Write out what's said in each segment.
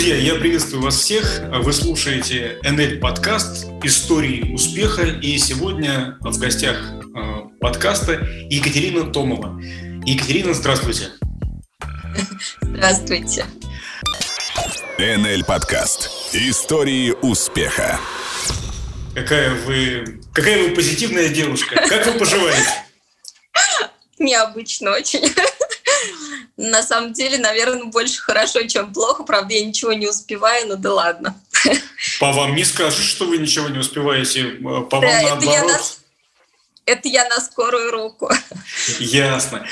Друзья, я приветствую вас всех. Вы слушаете НЛ подкаст «Истории успеха». И сегодня в гостях э, подкаста Екатерина Томова. Екатерина, здравствуйте. Здравствуйте. НЛ подкаст «Истории успеха». Какая вы, какая вы позитивная девушка. Как вы поживаете? Необычно очень. На самом деле, наверное, больше хорошо, чем плохо. Правда, я ничего не успеваю, но да ладно. По вам не скажешь, что вы ничего не успеваете. По вам наоборот. Это я, на... это я на скорую руку. Ясно.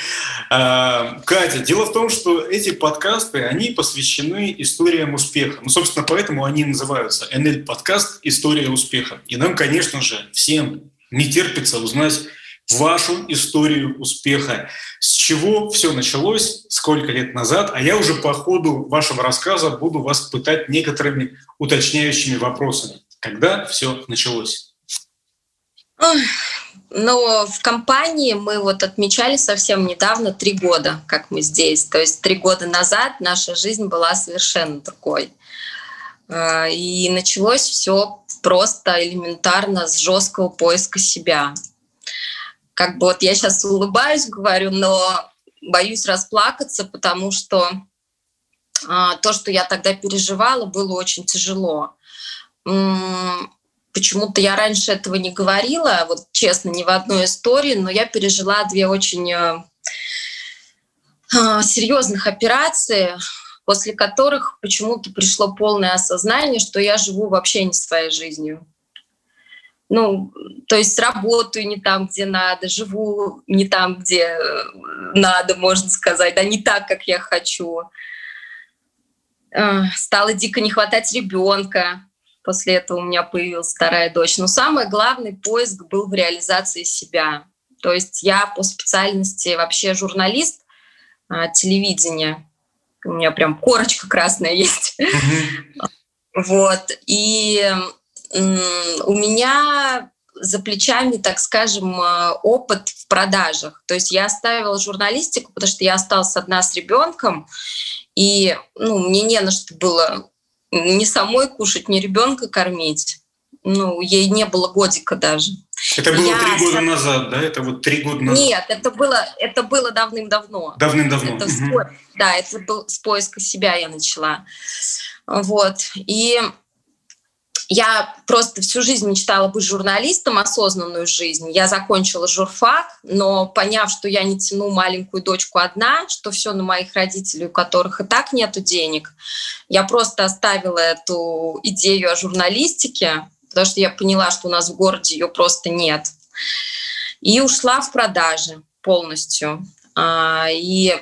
А, Катя, дело в том, что эти подкасты, они посвящены историям успеха. Ну, собственно, поэтому они называются НЛ-подкаст «История успеха». И нам, конечно же, всем не терпится узнать вашу историю успеха. С чего все началось, сколько лет назад, а я уже по ходу вашего рассказа буду вас пытать некоторыми уточняющими вопросами. Когда все началось? Ну, в компании мы вот отмечали совсем недавно три года, как мы здесь. То есть три года назад наша жизнь была совершенно другой. А, и началось все просто элементарно с жесткого поиска себя как бы вот я сейчас улыбаюсь, говорю, но боюсь расплакаться, потому что а, то, что я тогда переживала, было очень тяжело. Почему-то я раньше этого не говорила, вот честно, ни в одной истории, но я пережила две очень а, а серьезных операции, после которых почему-то пришло полное осознание, что я живу вообще не своей жизнью ну, то есть работаю не там, где надо, живу не там, где э, надо, можно сказать, да не так, как я хочу. Стало дико не хватать ребенка. После этого у меня появилась вторая дочь. Но самый главный поиск был в реализации себя. То есть я по специальности вообще журналист а, телевидения. У меня прям корочка красная есть. Вот. И у меня за плечами, так скажем, э, опыт в продажах. То есть я оставила журналистику, потому что я осталась одна с ребенком, и ну, мне не на что было ни самой кушать, ни ребенка кормить. Ну, ей не было годика даже. Это было три года назад, да? Это вот три года назад? Нет, это было, это было давным-давно. Давным-давно. Это угу. Да, это был с поиска себя я начала. Вот. И я просто всю жизнь мечтала быть журналистом, осознанную жизнь. Я закончила журфак, но поняв, что я не тяну маленькую дочку одна, что все на моих родителей, у которых и так нету денег, я просто оставила эту идею о журналистике, потому что я поняла, что у нас в городе ее просто нет. И ушла в продажи полностью. А, и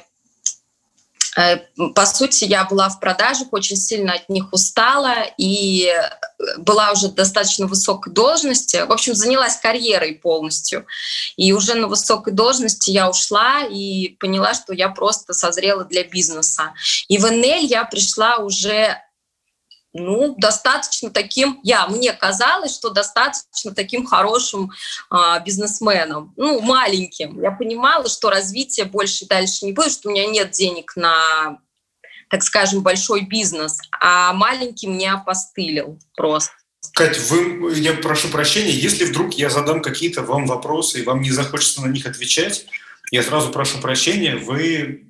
по сути, я была в продажах, очень сильно от них устала и э, была уже достаточно высокой должности. В общем, занялась карьерой полностью. И уже на высокой должности я ушла и поняла, что я просто созрела для бизнеса. И в НЛ я пришла уже ну, достаточно таким, я, мне казалось, что достаточно таким хорошим а, бизнесменом, ну, маленьким. Я понимала, что развитие больше дальше не будет, что у меня нет денег на, так скажем, большой бизнес, а маленький меня опостылил просто. Кать, вы, я прошу прощения, если вдруг я задам какие-то вам вопросы, и вам не захочется на них отвечать, я сразу прошу прощения, вы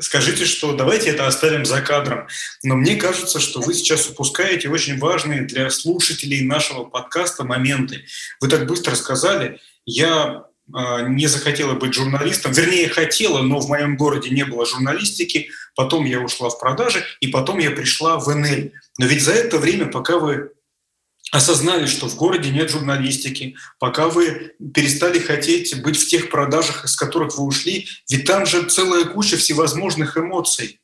скажите, что давайте это оставим за кадром. Но мне кажется, что вы сейчас упускаете очень важные для слушателей нашего подкаста моменты. Вы так быстро сказали, я а, не захотела быть журналистом, вернее, хотела, но в моем городе не было журналистики, потом я ушла в продажи, и потом я пришла в НЛ. Но ведь за это время, пока вы осознали, что в городе нет журналистики, пока вы перестали хотеть быть в тех продажах, из которых вы ушли, ведь там же целая куча всевозможных эмоций.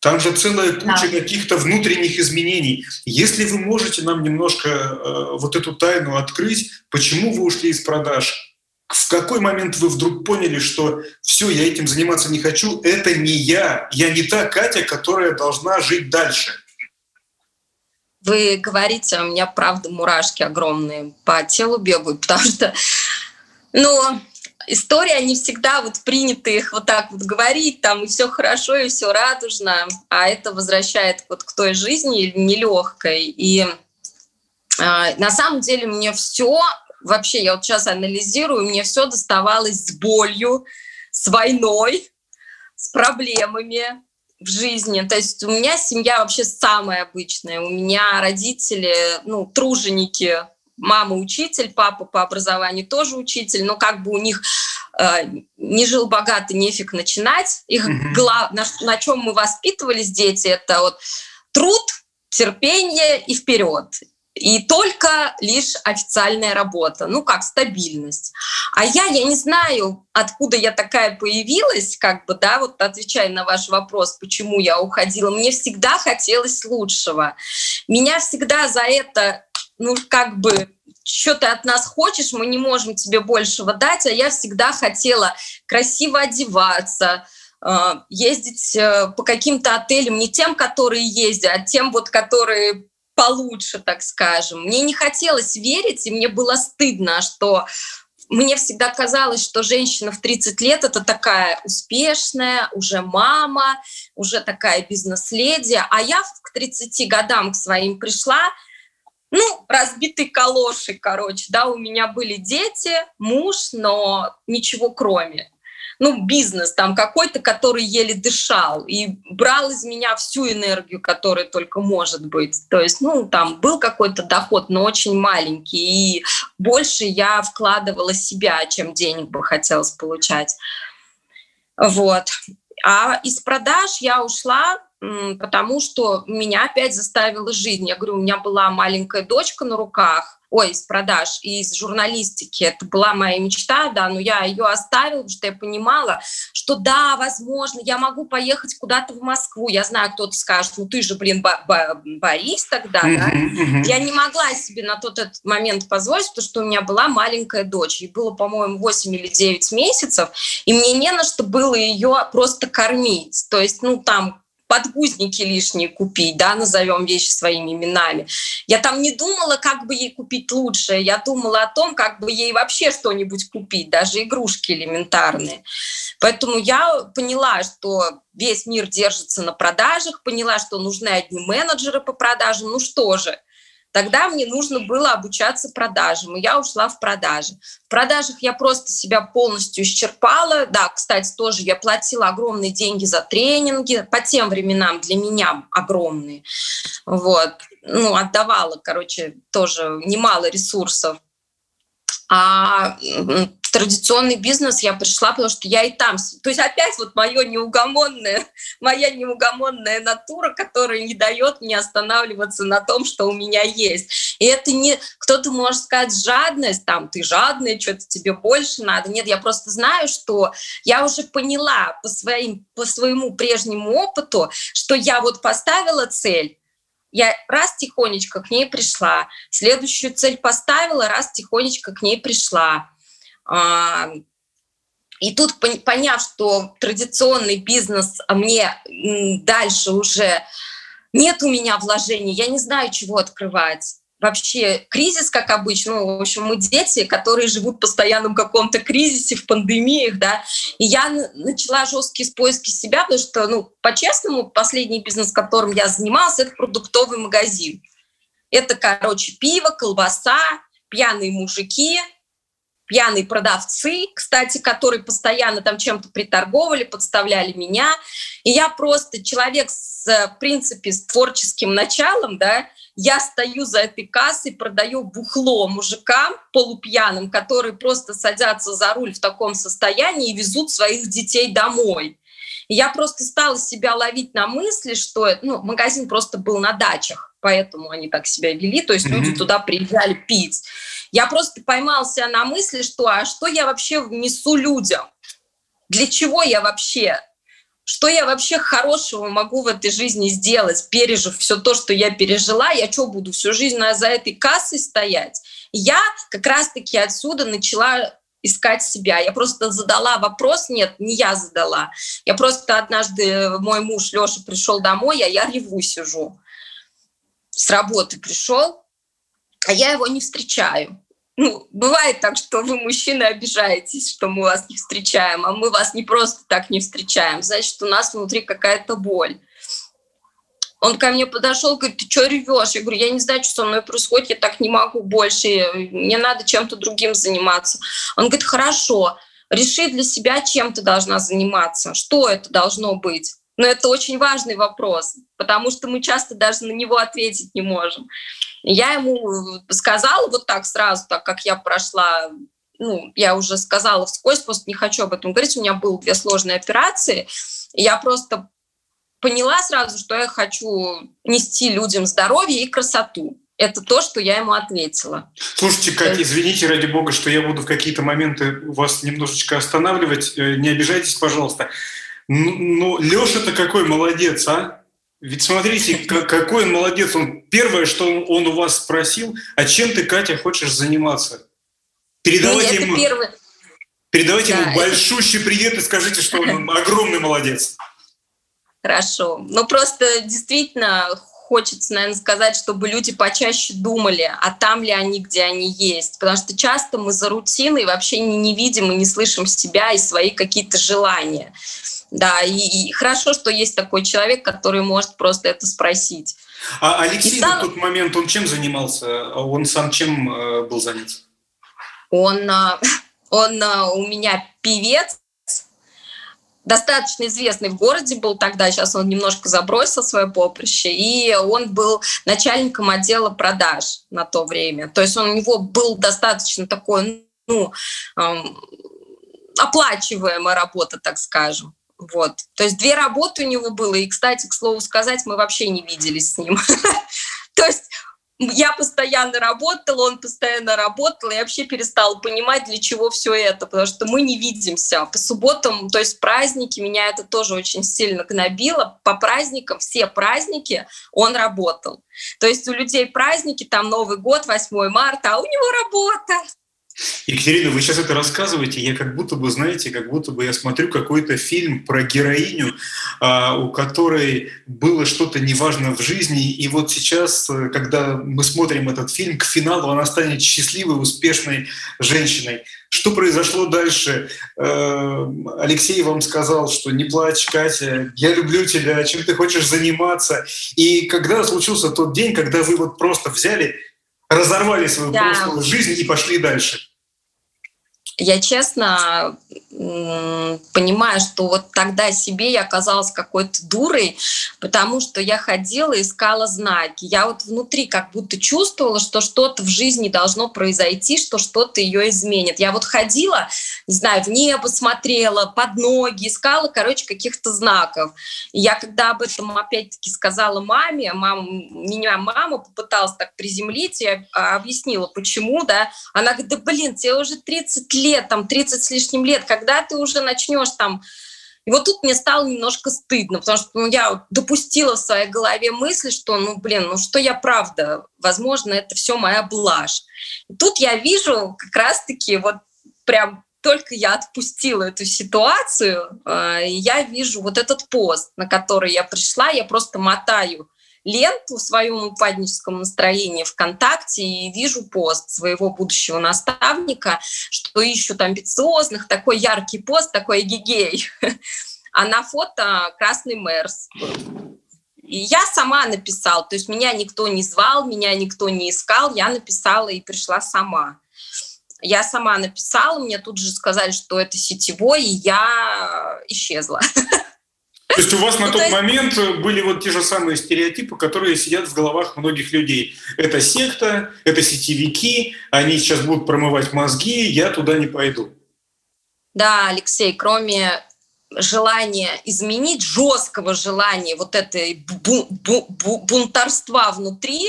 Там же целая куча да. каких-то внутренних изменений. Если вы можете нам немножко э, вот эту тайну открыть, почему вы ушли из продаж, в какой момент вы вдруг поняли, что все, я этим заниматься не хочу, это не я, я не та Катя, которая должна жить дальше. Вы говорите, у меня правда мурашки огромные по телу бегают, потому что, ну, история не всегда вот принято их вот так вот говорить, там и все хорошо, и все радужно, а это возвращает вот к той жизни нелегкой. И э, на самом деле мне все, вообще я вот сейчас анализирую, мне все доставалось с болью, с войной, с проблемами в жизни. То есть у меня семья вообще самая обычная. У меня родители, ну, труженики, мама учитель, папа по образованию тоже учитель, но как бы у них э, не жил богато, нефиг начинать. Их mm-hmm. глав... на, на чем мы воспитывались, дети, это вот труд, терпение и вперед и только лишь официальная работа, ну как стабильность. А я, я не знаю, откуда я такая появилась, как бы, да, вот отвечая на ваш вопрос, почему я уходила, мне всегда хотелось лучшего. Меня всегда за это, ну как бы, что ты от нас хочешь, мы не можем тебе большего дать, а я всегда хотела красиво одеваться, э, ездить э, по каким-то отелям, не тем, которые ездят, а тем, вот, которые получше, так скажем. Мне не хотелось верить, и мне было стыдно, что мне всегда казалось, что женщина в 30 лет это такая успешная, уже мама, уже такая бизнес-леди. А я к 30 годам к своим пришла, ну, разбитый калоши, короче, да, у меня были дети, муж, но ничего кроме ну, бизнес там какой-то, который еле дышал и брал из меня всю энергию, которая только может быть. То есть, ну, там был какой-то доход, но очень маленький, и больше я вкладывала себя, чем денег бы хотелось получать. Вот. А из продаж я ушла, потому что меня опять заставила жизнь. Я говорю, у меня была маленькая дочка на руках, ой, из продаж и из журналистики. Это была моя мечта, да, но я ее оставила, потому что я понимала, что да, возможно, я могу поехать куда-то в Москву. Я знаю, кто-то скажет, ну ты же, блин, Борис тогда, да. Я не могла себе на тот этот момент позволить, потому что у меня была маленькая дочь. Ей было, по-моему, 8 или 9 месяцев, и мне не на что было ее просто кормить. То есть, ну, там подгузники лишние купить, да, назовем вещи своими именами. Я там не думала, как бы ей купить лучше, я думала о том, как бы ей вообще что-нибудь купить, даже игрушки элементарные. Поэтому я поняла, что весь мир держится на продажах, поняла, что нужны одни менеджеры по продажам, ну что же, Тогда мне нужно было обучаться продажам, и я ушла в продажи. В продажах я просто себя полностью исчерпала. Да, кстати, тоже я платила огромные деньги за тренинги, по тем временам для меня огромные. Вот. Ну, отдавала, короче, тоже немало ресурсов. А традиционный бизнес я пришла, потому что я и там... То есть опять вот моя неугомонная, моя неугомонная натура, которая не дает мне останавливаться на том, что у меня есть. И это не... Кто-то может сказать жадность, там, ты жадная, что-то тебе больше надо. Нет, я просто знаю, что я уже поняла по, своим, по своему прежнему опыту, что я вот поставила цель, я раз тихонечко к ней пришла, следующую цель поставила, раз тихонечко к ней пришла. А, и тут, поняв, что традиционный бизнес мне дальше уже нет у меня вложений, я не знаю, чего открывать. Вообще кризис, как обычно, ну, в общем, мы дети, которые живут в постоянном каком-то кризисе, в пандемиях, да, и я начала жесткие поиски себя, потому что, ну, по-честному, последний бизнес, которым я занималась, это продуктовый магазин. Это, короче, пиво, колбаса, пьяные мужики – пьяные продавцы, кстати, которые постоянно там чем-то приторговали, подставляли меня. И я просто человек с, в принципе, с творческим началом, да, я стою за этой кассой, продаю бухло мужикам полупьяным, которые просто садятся за руль в таком состоянии и везут своих детей домой. И я просто стала себя ловить на мысли, что ну, магазин просто был на дачах, поэтому они так себя вели, то есть mm-hmm. люди туда приезжали пить. Я просто поймался на мысли, что а что я вообще внесу людям? Для чего я вообще? Что я вообще хорошего могу в этой жизни сделать, пережив все то, что я пережила? Я что, буду всю жизнь за этой кассой стоять? Я как раз-таки отсюда начала искать себя. Я просто задала вопрос, нет, не я задала. Я просто однажды, мой муж Леша пришел домой, а я реву сижу. С работы пришел, а я его не встречаю. Ну, бывает так, что вы, мужчины, обижаетесь, что мы вас не встречаем, а мы вас не просто так не встречаем. Значит, у нас внутри какая-то боль. Он ко мне подошел, говорит, ты что ревешь? Я говорю, я не знаю, что со мной происходит, я так не могу больше, мне надо чем-то другим заниматься. Он говорит, хорошо, реши для себя, чем ты должна заниматься, что это должно быть. Но это очень важный вопрос, потому что мы часто даже на него ответить не можем. Я ему сказала вот так сразу, так как я прошла ну, я уже сказала вскользь, просто не хочу об этом говорить. У меня было две сложные операции. И я просто поняла сразу, что я хочу нести людям здоровье и красоту. Это то, что я ему ответила. Слушайте, Катя, извините, ради бога, что я буду в какие-то моменты вас немножечко останавливать. Э, не обижайтесь, пожалуйста. Ну, Леша-то какой молодец, а? Ведь смотрите, какой он молодец. Он первое, что он у вас спросил, а чем ты, Катя, хочешь заниматься? Передавайте Нет, ему, первый... передавайте да, ему большущий это... привет и скажите, что он огромный молодец. Хорошо. Ну, просто действительно хочется, наверное, сказать, чтобы люди почаще думали, а там ли они, где они есть. Потому что часто мы за рутиной вообще не, не видим и не слышим себя и свои какие-то желания. Да, и, и хорошо, что есть такой человек, который может просто это спросить. А Алексей и на тот момент, он чем занимался? Он сам чем э, был занят? Он, э, он э, у меня певец, достаточно известный в городе был тогда, сейчас он немножко забросил свое поприще, и он был начальником отдела продаж на то время. То есть он, у него был достаточно такой, ну, эм, оплачиваемая работа, так скажем. Вот. То есть две работы у него было. И, кстати, к слову сказать, мы вообще не виделись с ним. То есть я постоянно работала, он постоянно работал, и вообще перестала понимать, для чего все это, потому что мы не видимся. По субботам, то есть праздники, меня это тоже очень сильно гнобило. По праздникам, все праздники он работал. То есть у людей праздники, там Новый год, 8 марта, а у него работа. Екатерина, вы сейчас это рассказываете, я как будто бы, знаете, как будто бы я смотрю какой-то фильм про героиню, а, у которой было что-то неважно в жизни, и вот сейчас, э, когда мы смотрим этот фильм, к финалу она станет счастливой, успешной женщиной. Что произошло дальше? Э, Алексей вам сказал, что не плачь, Катя, я люблю тебя, чем ты хочешь заниматься. И когда случился тот день, когда вы вот просто взяли разорвали свою да. прошлую жизнь и пошли дальше? Я честно понимаю, что вот тогда себе я оказалась какой-то дурой, потому что я ходила искала знаки. Я вот внутри как будто чувствовала, что что-то в жизни должно произойти, что что-то ее изменит. Я вот ходила, не знаю, в небо смотрела, под ноги, искала, короче, каких-то знаков. И я когда об этом опять-таки сказала маме, мама, меня мама попыталась так приземлить, я объяснила, почему, да, она говорит, да блин, тебе уже 30 лет, лет, там 30 с лишним лет, когда ты уже начнешь там и вот тут мне стало немножко стыдно, потому что ну, я допустила в своей голове мысль, что, ну, блин, ну что я правда, возможно, это все моя блажь. И тут я вижу как раз-таки вот прям только я отпустила эту ситуацию, э, я вижу вот этот пост, на который я пришла, я просто мотаю ленту в своем упадническом настроении ВКонтакте и вижу пост своего будущего наставника, что ищут амбициозных, такой яркий пост, такой гигей. А на фото красный Мерс И я сама написала, то есть меня никто не звал, меня никто не искал, я написала и пришла сама. Я сама написала, мне тут же сказали, что это сетевой, и я исчезла. То есть у вас на ну, тот момент были вот те же самые стереотипы, которые сидят в головах многих людей. Это секта, это сетевики, они сейчас будут промывать мозги, я туда не пойду. Да, Алексей, кроме желания изменить, жесткого желания вот этой бу бу бу бунтарства внутри,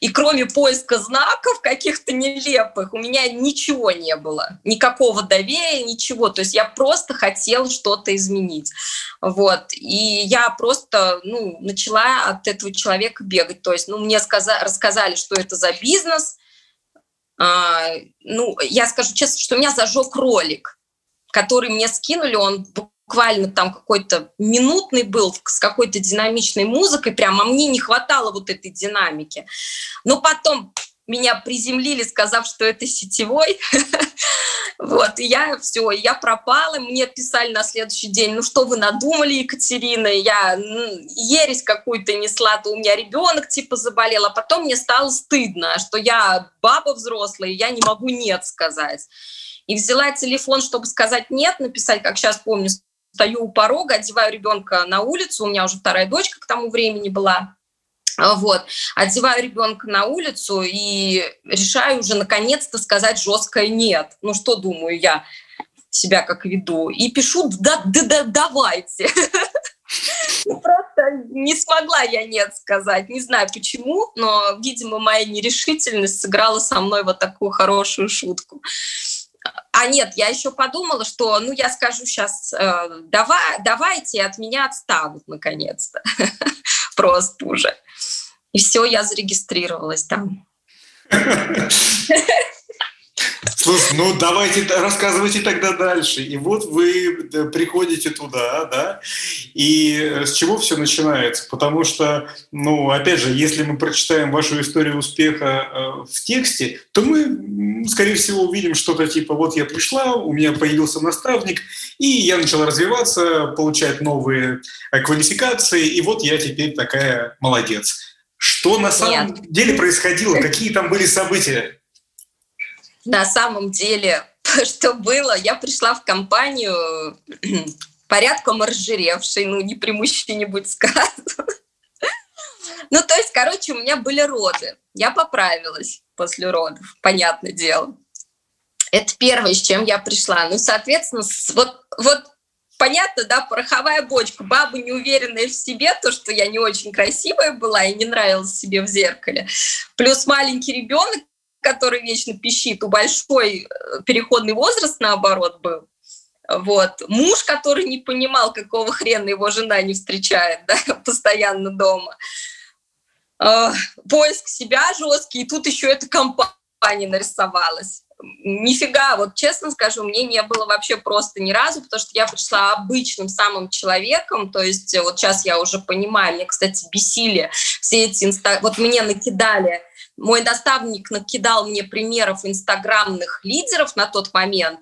и кроме поиска знаков каких-то нелепых, у меня ничего не было. Никакого доверия, ничего. То есть я просто хотела что-то изменить. Вот. И я просто ну, начала от этого человека бегать. То есть ну, мне сказали, рассказали, что это за бизнес. А, ну, я скажу честно, что меня зажег ролик, который мне скинули. Он буквально там какой-то минутный был с какой-то динамичной музыкой, прямо мне не хватало вот этой динамики. Но потом меня приземлили, сказав, что это сетевой. Вот, и я все, я пропала, мне писали на следующий день, ну что вы надумали, Екатерина, я ересь какую-то несла, то у меня ребенок типа заболел, а потом мне стало стыдно, что я баба взрослая, я не могу нет сказать. И взяла телефон, чтобы сказать нет, написать, как сейчас помню, стою у порога, одеваю ребенка на улицу, у меня уже вторая дочка к тому времени была, вот, одеваю ребенка на улицу и решаю уже наконец-то сказать жесткое нет. Ну что думаю я себя как веду? И пишу да, да, да давайте. Ну, просто не смогла я нет сказать. Не знаю почему, но, видимо, моя нерешительность сыграла со мной вот такую хорошую шутку. А нет, я еще подумала, что, ну, я скажу сейчас, э, давай, давайте, от меня отстанут наконец-то. Просто уже. И все, я зарегистрировалась там. Слушай, ну давайте рассказывайте тогда дальше. И вот вы э, приходите туда, да, и э, с чего все начинается? Потому что, ну, опять же, если мы прочитаем вашу историю успеха э, в тексте, то мы, скорее всего, увидим что-то типа «вот я пришла, у меня появился наставник, и я начала развиваться, получать новые квалификации, и вот я теперь такая молодец». Что на самом Нет. деле происходило? Какие там были события? На самом деле, что было, я пришла в компанию порядком разжиревшей, ну, не при мужчине будет сказано. Ну, то есть, короче, у меня были роды. Я поправилась после родов, понятное дело. Это первое, с чем я пришла. Ну, соответственно, вот, вот понятно, да, пороховая бочка, баба неуверенная в себе, то, что я не очень красивая была и не нравилась себе в зеркале. Плюс маленький ребенок, который вечно пищит, у большой э, переходный возраст, наоборот, был. Вот. Муж, который не понимал, какого хрена его жена не встречает да, постоянно дома. Э, поиск себя жесткий, и тут еще эта компания нарисовалась. Нифига, вот честно скажу, мне не было вообще просто ни разу, потому что я пришла обычным самым человеком, то есть э, вот сейчас я уже понимаю, мне, кстати, бесили все эти инста... Вот мне накидали мой наставник накидал мне примеров инстаграмных лидеров на тот момент,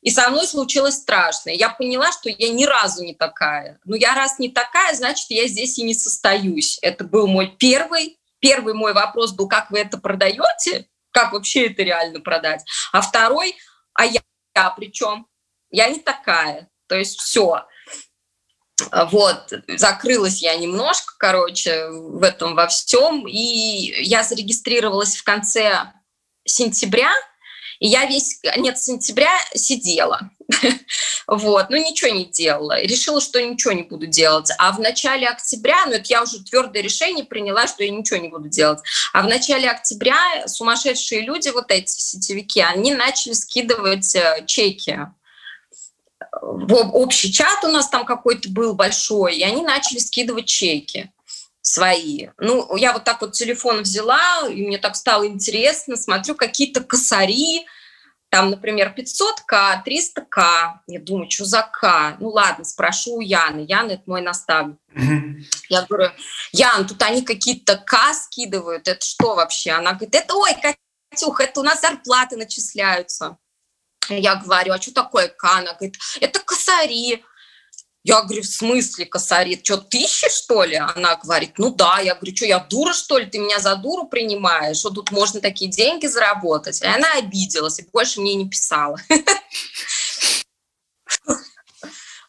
и со мной случилось страшное. Я поняла, что я ни разу не такая. Ну, я раз не такая, значит, я здесь и не состоюсь. Это был мой первый. Первый мой вопрос был, как вы это продаете? Как вообще это реально продать? А второй, а я, я при чем? Я не такая. То есть все. Вот, закрылась я немножко, короче, в этом во всем. И я зарегистрировалась в конце сентября, и я весь конец сентября сидела. вот, ну ничего не делала. Решила, что ничего не буду делать. А в начале октября, ну это я уже твердое решение приняла, что я ничего не буду делать. А в начале октября сумасшедшие люди, вот эти сетевики, они начали скидывать э, чеки общий чат у нас там какой-то был большой, и они начали скидывать чеки свои. Ну, я вот так вот телефон взяла, и мне так стало интересно, смотрю какие-то косари, там, например, 500к, 300к. Я думаю, что за к? Ну ладно, спрошу у Яны. Яна – это мой наставник. Mm-hmm. Я говорю, Ян, тут они какие-то к скидывают, это что вообще? Она говорит, это, ой, Катюх, это у нас зарплаты начисляются. Я говорю, а что такое Кана? Говорит, это косари. Я говорю, в смысле косари? Что, тысячи, что ли? Она говорит, ну да. Я говорю, что, я дура, что ли? Ты меня за дуру принимаешь? Что тут можно такие деньги заработать? И она обиделась и больше мне не писала.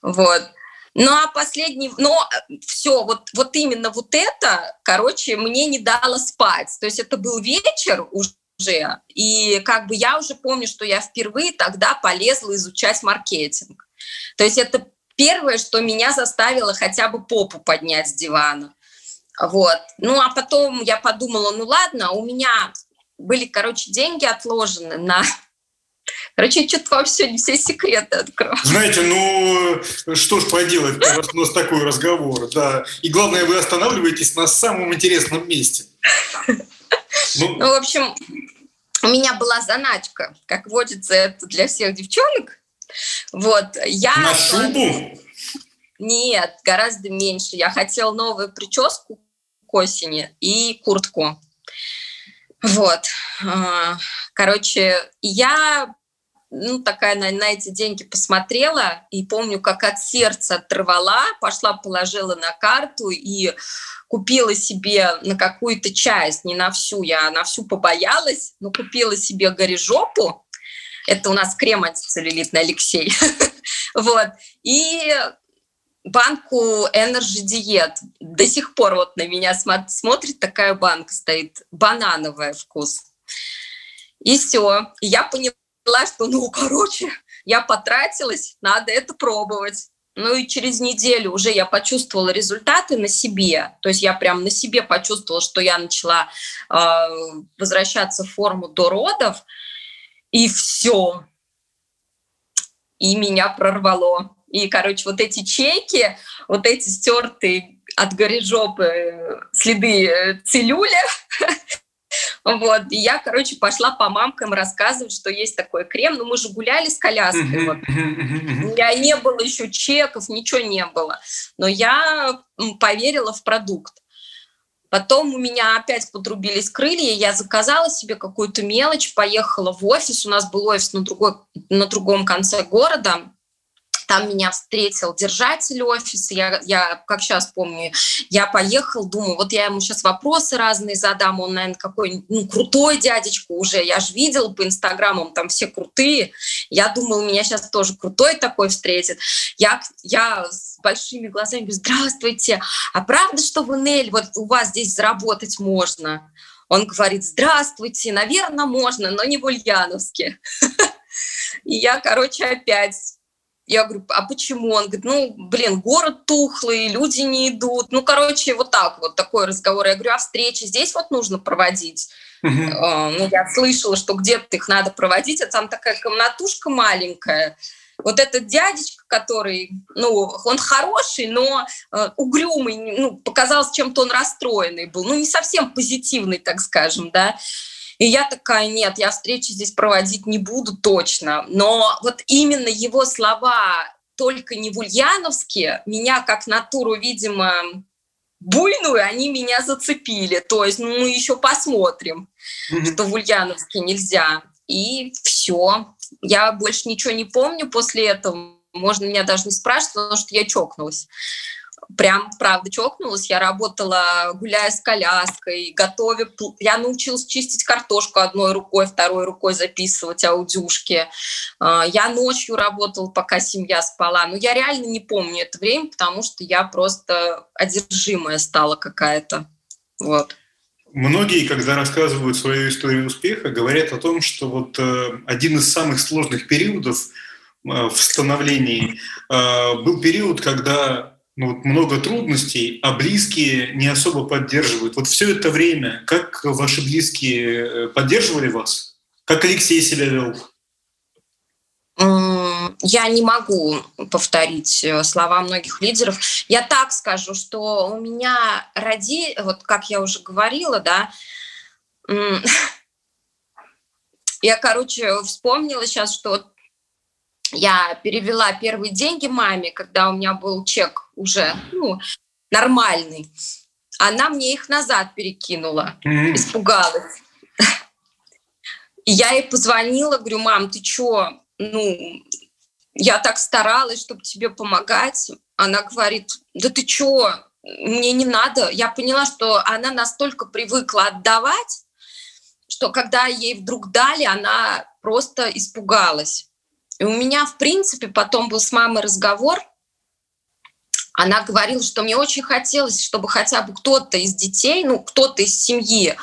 Вот. Ну а последний, но все, вот, вот именно вот это, короче, мне не дало спать. То есть это был вечер уже, уже. И как бы я уже помню, что я впервые тогда полезла изучать маркетинг. То есть это первое, что меня заставило хотя бы попу поднять с дивана. Вот. Ну, а потом я подумала, ну ладно, у меня были, короче, деньги отложены на Короче, что-то вам сегодня все секреты открою. Знаете, ну, что ж поделать, у нас такой разговор, да. И главное, вы останавливаетесь на самом интересном месте. Ну, ну в общем, у меня была заначка, как водится это для всех девчонок. Вот, я... На шубу? Нет, гораздо меньше. Я хотела новую прическу к осени и куртку. Вот. А, короче, я ну, такая на, на эти деньги посмотрела и помню, как от сердца оторвала, пошла, положила на карту и купила себе на какую-то часть, не на всю, я на всю побоялась, но купила себе горижопу, это у нас крем антицеллюлитный Алексей, вот, и банку Energy Diet. До сих пор вот на меня смотрит такая банка стоит, банановая вкус. И все. я поняла, что, ну, короче, я потратилась, надо это пробовать. Ну и через неделю уже я почувствовала результаты на себе. То есть я прям на себе почувствовала, что я начала э, возвращаться в форму до родов. И все. И меня прорвало. И, короче, вот эти чеки, вот эти стертые от горы жопы следы э, целюля, Вот. И я, короче, пошла по мамкам рассказывать, что есть такой крем. Ну, мы же гуляли с коляской. Вот. У меня не было еще чеков, ничего не было. Но я поверила в продукт. Потом у меня опять подрубились крылья, я заказала себе какую-то мелочь, поехала в офис, у нас был офис на, другой, на другом конце города, там меня встретил держатель офиса, я, я как сейчас помню, я поехал, думаю, вот я ему сейчас вопросы разные задам, он, наверное, какой ну, крутой дядечка уже, я же видел по инстаграмам, там все крутые, я думала, меня сейчас тоже крутой такой встретит. Я, я с большими глазами говорю, здравствуйте, а правда, что в Инель вот у вас здесь заработать можно? Он говорит, здравствуйте, наверное, можно, но не в Ульяновске. И я, короче, опять я говорю, а почему? Он говорит, ну, блин, город тухлый, люди не идут. Ну, короче, вот так вот, такой разговор. Я говорю, а встречи здесь вот нужно проводить? Uh-huh. Ну, я слышала, что где-то их надо проводить, а там такая комнатушка маленькая. Вот этот дядечка, который, ну, он хороший, но э, угрюмый, ну, показалось, чем-то он расстроенный был. Ну, не совсем позитивный, так скажем, да. И я такая, нет, я встречи здесь проводить не буду точно. Но вот именно его слова только не в Ульяновске, меня как натуру, видимо, буйную, они меня зацепили. То есть ну, мы еще посмотрим, mm-hmm. что в Ульяновске нельзя. И все. Я больше ничего не помню после этого. Можно меня даже не спрашивать, потому что я чокнулась прям, правда, чокнулась. Я работала, гуляя с коляской, готовя. Я научилась чистить картошку одной рукой, второй рукой записывать аудюшки. А, я ночью работала, пока семья спала. Но я реально не помню это время, потому что я просто одержимая стала какая-то. Вот. Многие, когда рассказывают свою историю успеха, говорят о том, что вот э, один из самых сложных периодов э, в становлении э, был период, когда ну, вот много трудностей, а близкие не особо поддерживают. Вот все это время, как ваши близкие э, поддерживали вас? Как Алексей себя вел? Я не могу повторить э, слова многих лидеров. Я так скажу, что у меня роди, вот как я уже говорила, да, я, короче, вспомнила сейчас, что я перевела первые деньги маме, когда у меня был чек уже ну, нормальный. Она мне их назад перекинула, mm-hmm. испугалась. И я ей позвонила, говорю, мам, ты чё? Ну, я так старалась, чтобы тебе помогать. Она говорит, да ты чё? Мне не надо. Я поняла, что она настолько привыкла отдавать, что когда ей вдруг дали, она просто испугалась. И у меня, в принципе, потом был с мамой разговор. Она говорила, что мне очень хотелось, чтобы хотя бы кто-то из детей, ну, кто-то из семьи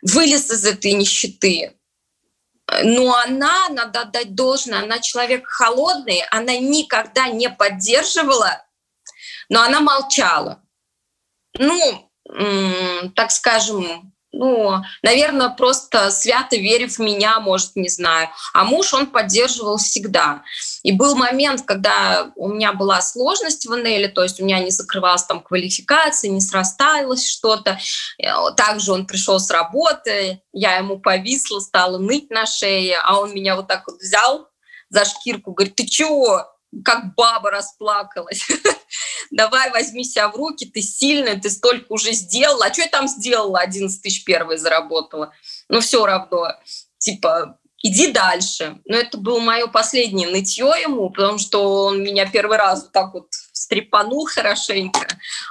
вылез из этой нищеты. Но она, надо отдать должное, она человек холодный, она никогда не поддерживала, но она молчала. Ну, так скажем, ну, наверное, просто свято верив в меня, может, не знаю. А муж, он поддерживал всегда. И был момент, когда у меня была сложность в НЛ, то есть у меня не закрывалась там квалификация, не срасталось что-то. Э, также он пришел с работы, я ему повисла, стала ныть на шее, а он меня вот так вот взял за шкирку, говорит, ты чего? как баба расплакалась. Давай возьми себя в руки, ты сильная, ты столько уже сделала. А что я там сделала? 11 тысяч первой заработала. но все равно, типа, иди дальше. Но это было мое последнее нытье ему, потому что он меня первый раз так вот стрепанул хорошенько.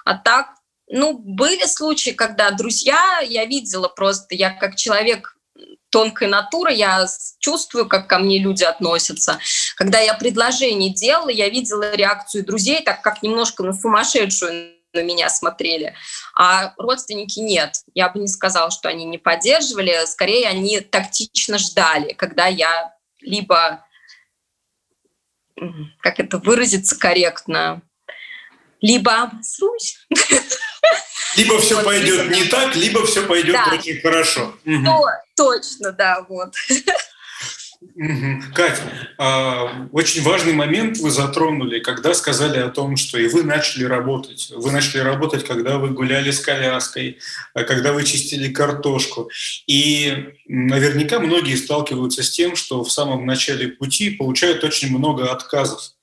А так, ну, были случаи, когда друзья, я видела просто, я как человек тонкой натуры, я чувствую, как ко мне люди относятся. Когда я предложение делала, я видела реакцию друзей, так как немножко на сумасшедшую на меня смотрели, а родственники нет. Я бы не сказала, что они не поддерживали, скорее они тактично ждали, когда я либо, как это выразиться корректно, либо обосрусь. Либо все пойдет не так, либо все пойдет да. очень хорошо. Угу. Точно, да, вот. Катя, а, очень важный момент вы затронули, когда сказали о том, что и вы начали работать. Вы начали работать, когда вы гуляли с коляской, а, когда вы чистили картошку. И наверняка многие сталкиваются с тем, что в самом начале пути получают очень много отказов.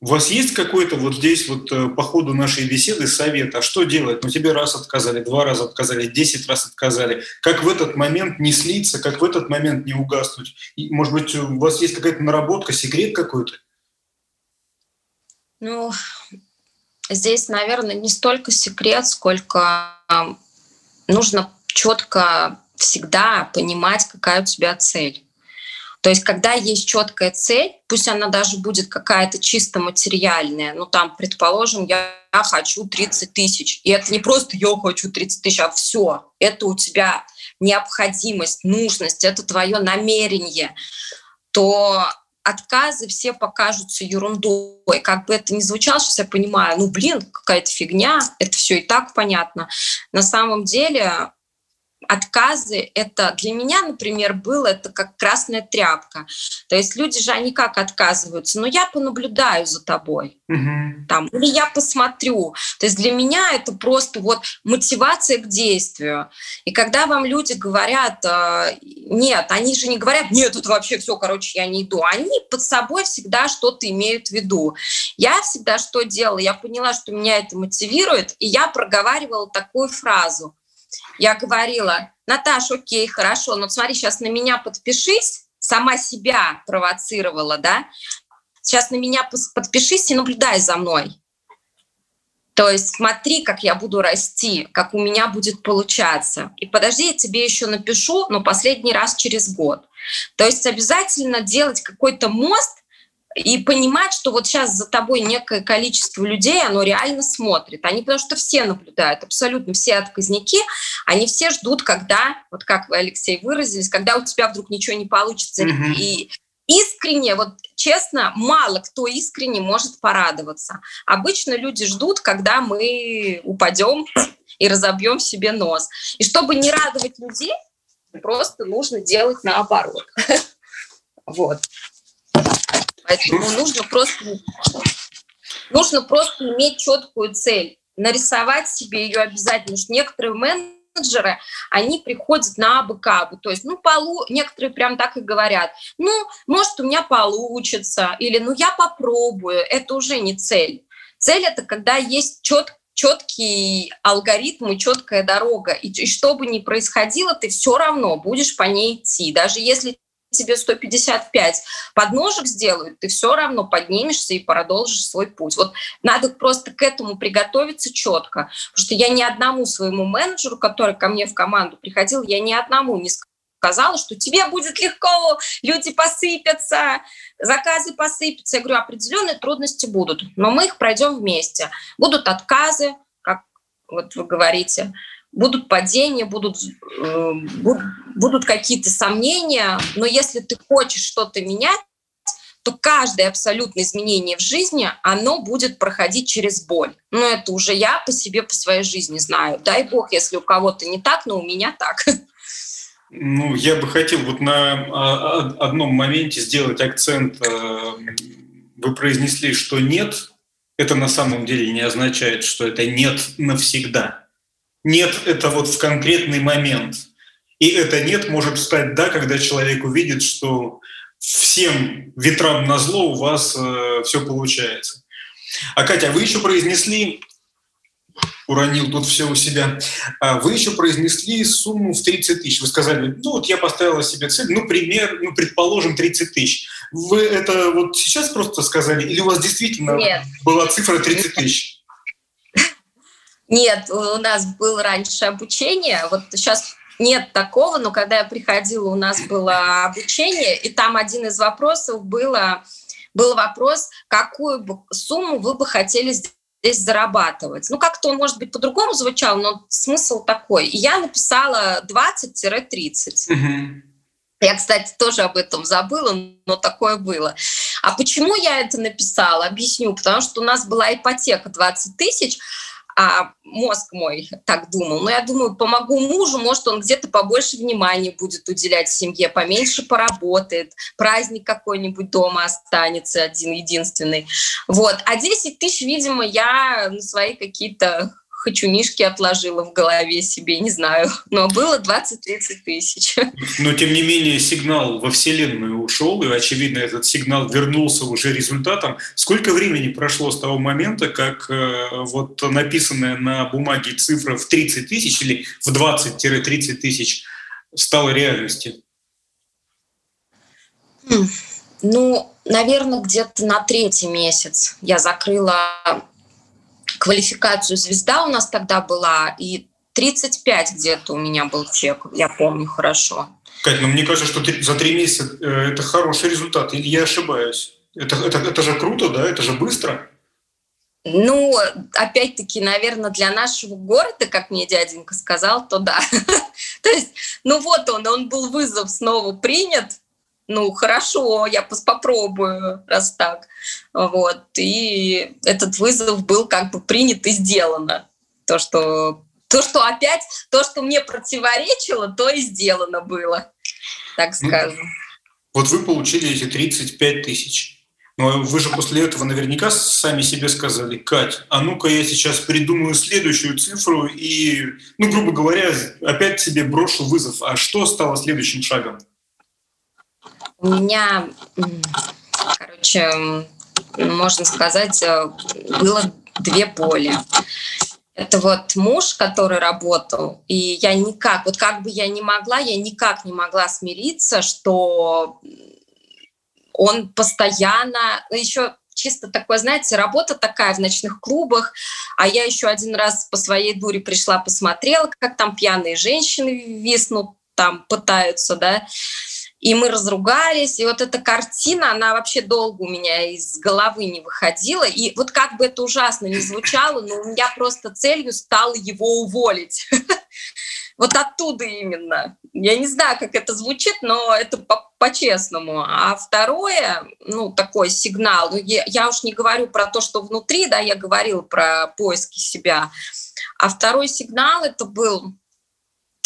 У вас есть какой-то вот здесь вот э, по ходу нашей беседы совет, а что делать? Ну тебе раз отказали, два раза отказали, десять раз отказали. Как в этот момент не слиться, как в этот момент не угаснуть? И, может быть, у вас есть какая-то наработка, секрет какой-то? Ну, здесь, наверное, не столько секрет, сколько нужно четко всегда понимать, какая у тебя цель. То есть, когда есть четкая цель, пусть она даже будет какая-то чисто материальная, ну там, предположим, я, хочу 30 тысяч, и это не просто я хочу 30 тысяч, а все, это у тебя необходимость, нужность, это твое намерение, то отказы все покажутся ерундой. Как бы это ни звучало, сейчас я понимаю, ну блин, какая-то фигня, это все и так понятно. На самом деле отказы, это для меня, например, было это как красная тряпка. То есть люди же, они как отказываются? Ну, я понаблюдаю за тобой. Угу. Там, или я посмотрю. То есть для меня это просто вот мотивация к действию. И когда вам люди говорят, э, нет, они же не говорят, нет, это вообще все, короче, я не иду. Они под собой всегда что-то имеют в виду. Я всегда что делала? Я поняла, что меня это мотивирует, и я проговаривала такую фразу – я говорила, Наташа, окей, хорошо, но смотри, сейчас на меня подпишись, сама себя провоцировала, да, сейчас на меня подпишись и наблюдай за мной. То есть смотри, как я буду расти, как у меня будет получаться. И подожди, я тебе еще напишу, но последний раз через год. То есть обязательно делать какой-то мост и понимать, что вот сейчас за тобой некое количество людей, оно реально смотрит. Они потому что все наблюдают, абсолютно все отказники, они все ждут, когда, вот как вы, Алексей, выразились, когда у тебя вдруг ничего не получится. Mm-hmm. И искренне, вот честно, мало кто искренне может порадоваться. Обычно люди ждут, когда мы упадем и разобьем себе нос. И чтобы не радовать людей, просто нужно делать наоборот. Вот. Поэтому нужно просто, нужно просто иметь четкую цель, нарисовать себе ее обязательно. Потому что некоторые менеджеры, они приходят на абы То есть, ну, полу... некоторые прям так и говорят, ну, может, у меня получится, или ну, я попробую. Это уже не цель. Цель – это когда есть чет четкий алгоритм и четкая дорога. И, и что бы ни происходило, ты все равно будешь по ней идти. Даже если тебе 155 подножек сделают, ты все равно поднимешься и продолжишь свой путь. Вот надо просто к этому приготовиться четко, потому что я ни одному своему менеджеру, который ко мне в команду приходил, я ни одному не сказала, что тебе будет легко, люди посыпятся, заказы посыпятся. Я говорю, определенные трудности будут, но мы их пройдем вместе. Будут отказы, как вот вы говорите, будут падения, будут, э, будут, какие-то сомнения, но если ты хочешь что-то менять, то каждое абсолютное изменение в жизни, оно будет проходить через боль. Но это уже я по себе, по своей жизни знаю. Дай бог, если у кого-то не так, но у меня так. Ну, я бы хотел вот на а, а, одном моменте сделать акцент. Э, вы произнесли, что нет. Это на самом деле не означает, что это нет навсегда. Нет, это вот в конкретный момент. И это нет может стать да, когда человек увидит, что всем ветрам на зло у вас э, все получается. А Катя, вы еще произнесли уронил тут все у себя. А вы еще произнесли сумму в 30 тысяч. Вы сказали, ну вот я поставила себе цель, ну, пример, ну, предположим, 30 тысяч. Вы это вот сейчас просто сказали, или у вас действительно Нет. была цифра 30 тысяч? Нет, у нас было раньше обучение. Вот сейчас нет такого, но когда я приходила, у нас было обучение, и там один из вопросов было, был вопрос, какую сумму вы бы хотели здесь зарабатывать. Ну, как-то он, может быть, по-другому звучал, но смысл такой. И я написала 20-30. Угу. Я, кстати, тоже об этом забыла, но такое было. А почему я это написала? Объясню. Потому что у нас была ипотека 20 тысяч, а мозг мой так думал. Но я думаю, помогу мужу, может, он где-то побольше внимания будет уделять семье, поменьше поработает, праздник какой-нибудь дома останется один единственный. Вот. А 10 тысяч, видимо, я на свои какие-то хачунишки отложила в голове себе, не знаю. Но было 20-30 тысяч. Но, тем не менее, сигнал во Вселенную ушел, и, очевидно, этот сигнал вернулся уже результатом. Сколько времени прошло с того момента, как э, вот написанная на бумаге цифра в 30 тысяч или в 20-30 тысяч стала реальностью? Хм. Ну, наверное, где-то на третий месяц я закрыла квалификацию звезда у нас тогда была, и 35 где-то у меня был чек, я помню хорошо. Кать, ну мне кажется, что за три месяца э, это хороший результат, или я ошибаюсь? Это, это, это же круто, да? Это же быстро. Ну, опять-таки, наверное, для нашего города, как мне дяденька сказал, то да. То есть, ну вот он, он был вызов снова принят, ну, хорошо, я попробую, раз так. Вот. И этот вызов был как бы принят и сделано. То, что, то, что опять, то, что мне противоречило, то и сделано было, так ну, скажем. вот вы получили эти 35 тысяч. Но вы же после этого наверняка сами себе сказали, Кать, а ну-ка я сейчас придумаю следующую цифру и, ну, грубо говоря, опять себе брошу вызов. А что стало следующим шагом? У меня, короче, можно сказать, э, было две боли. Это вот муж, который работал, и я никак, вот как бы я ни могла, я никак не могла смириться, что он постоянно, еще чисто такое, знаете, работа такая в ночных клубах, а я еще один раз по своей дуре пришла, посмотрела, как там пьяные женщины виснут, там пытаются, да, и мы разругались, и вот эта картина, она вообще долго у меня из головы не выходила, и вот как бы это ужасно не звучало, но у меня просто целью стало его уволить. Вот оттуда именно. Я не знаю, как это звучит, но это по-честному. А второе, ну, такой сигнал, ну, я, я уж не говорю про то, что внутри, да, я говорила про поиски себя. А второй сигнал это был,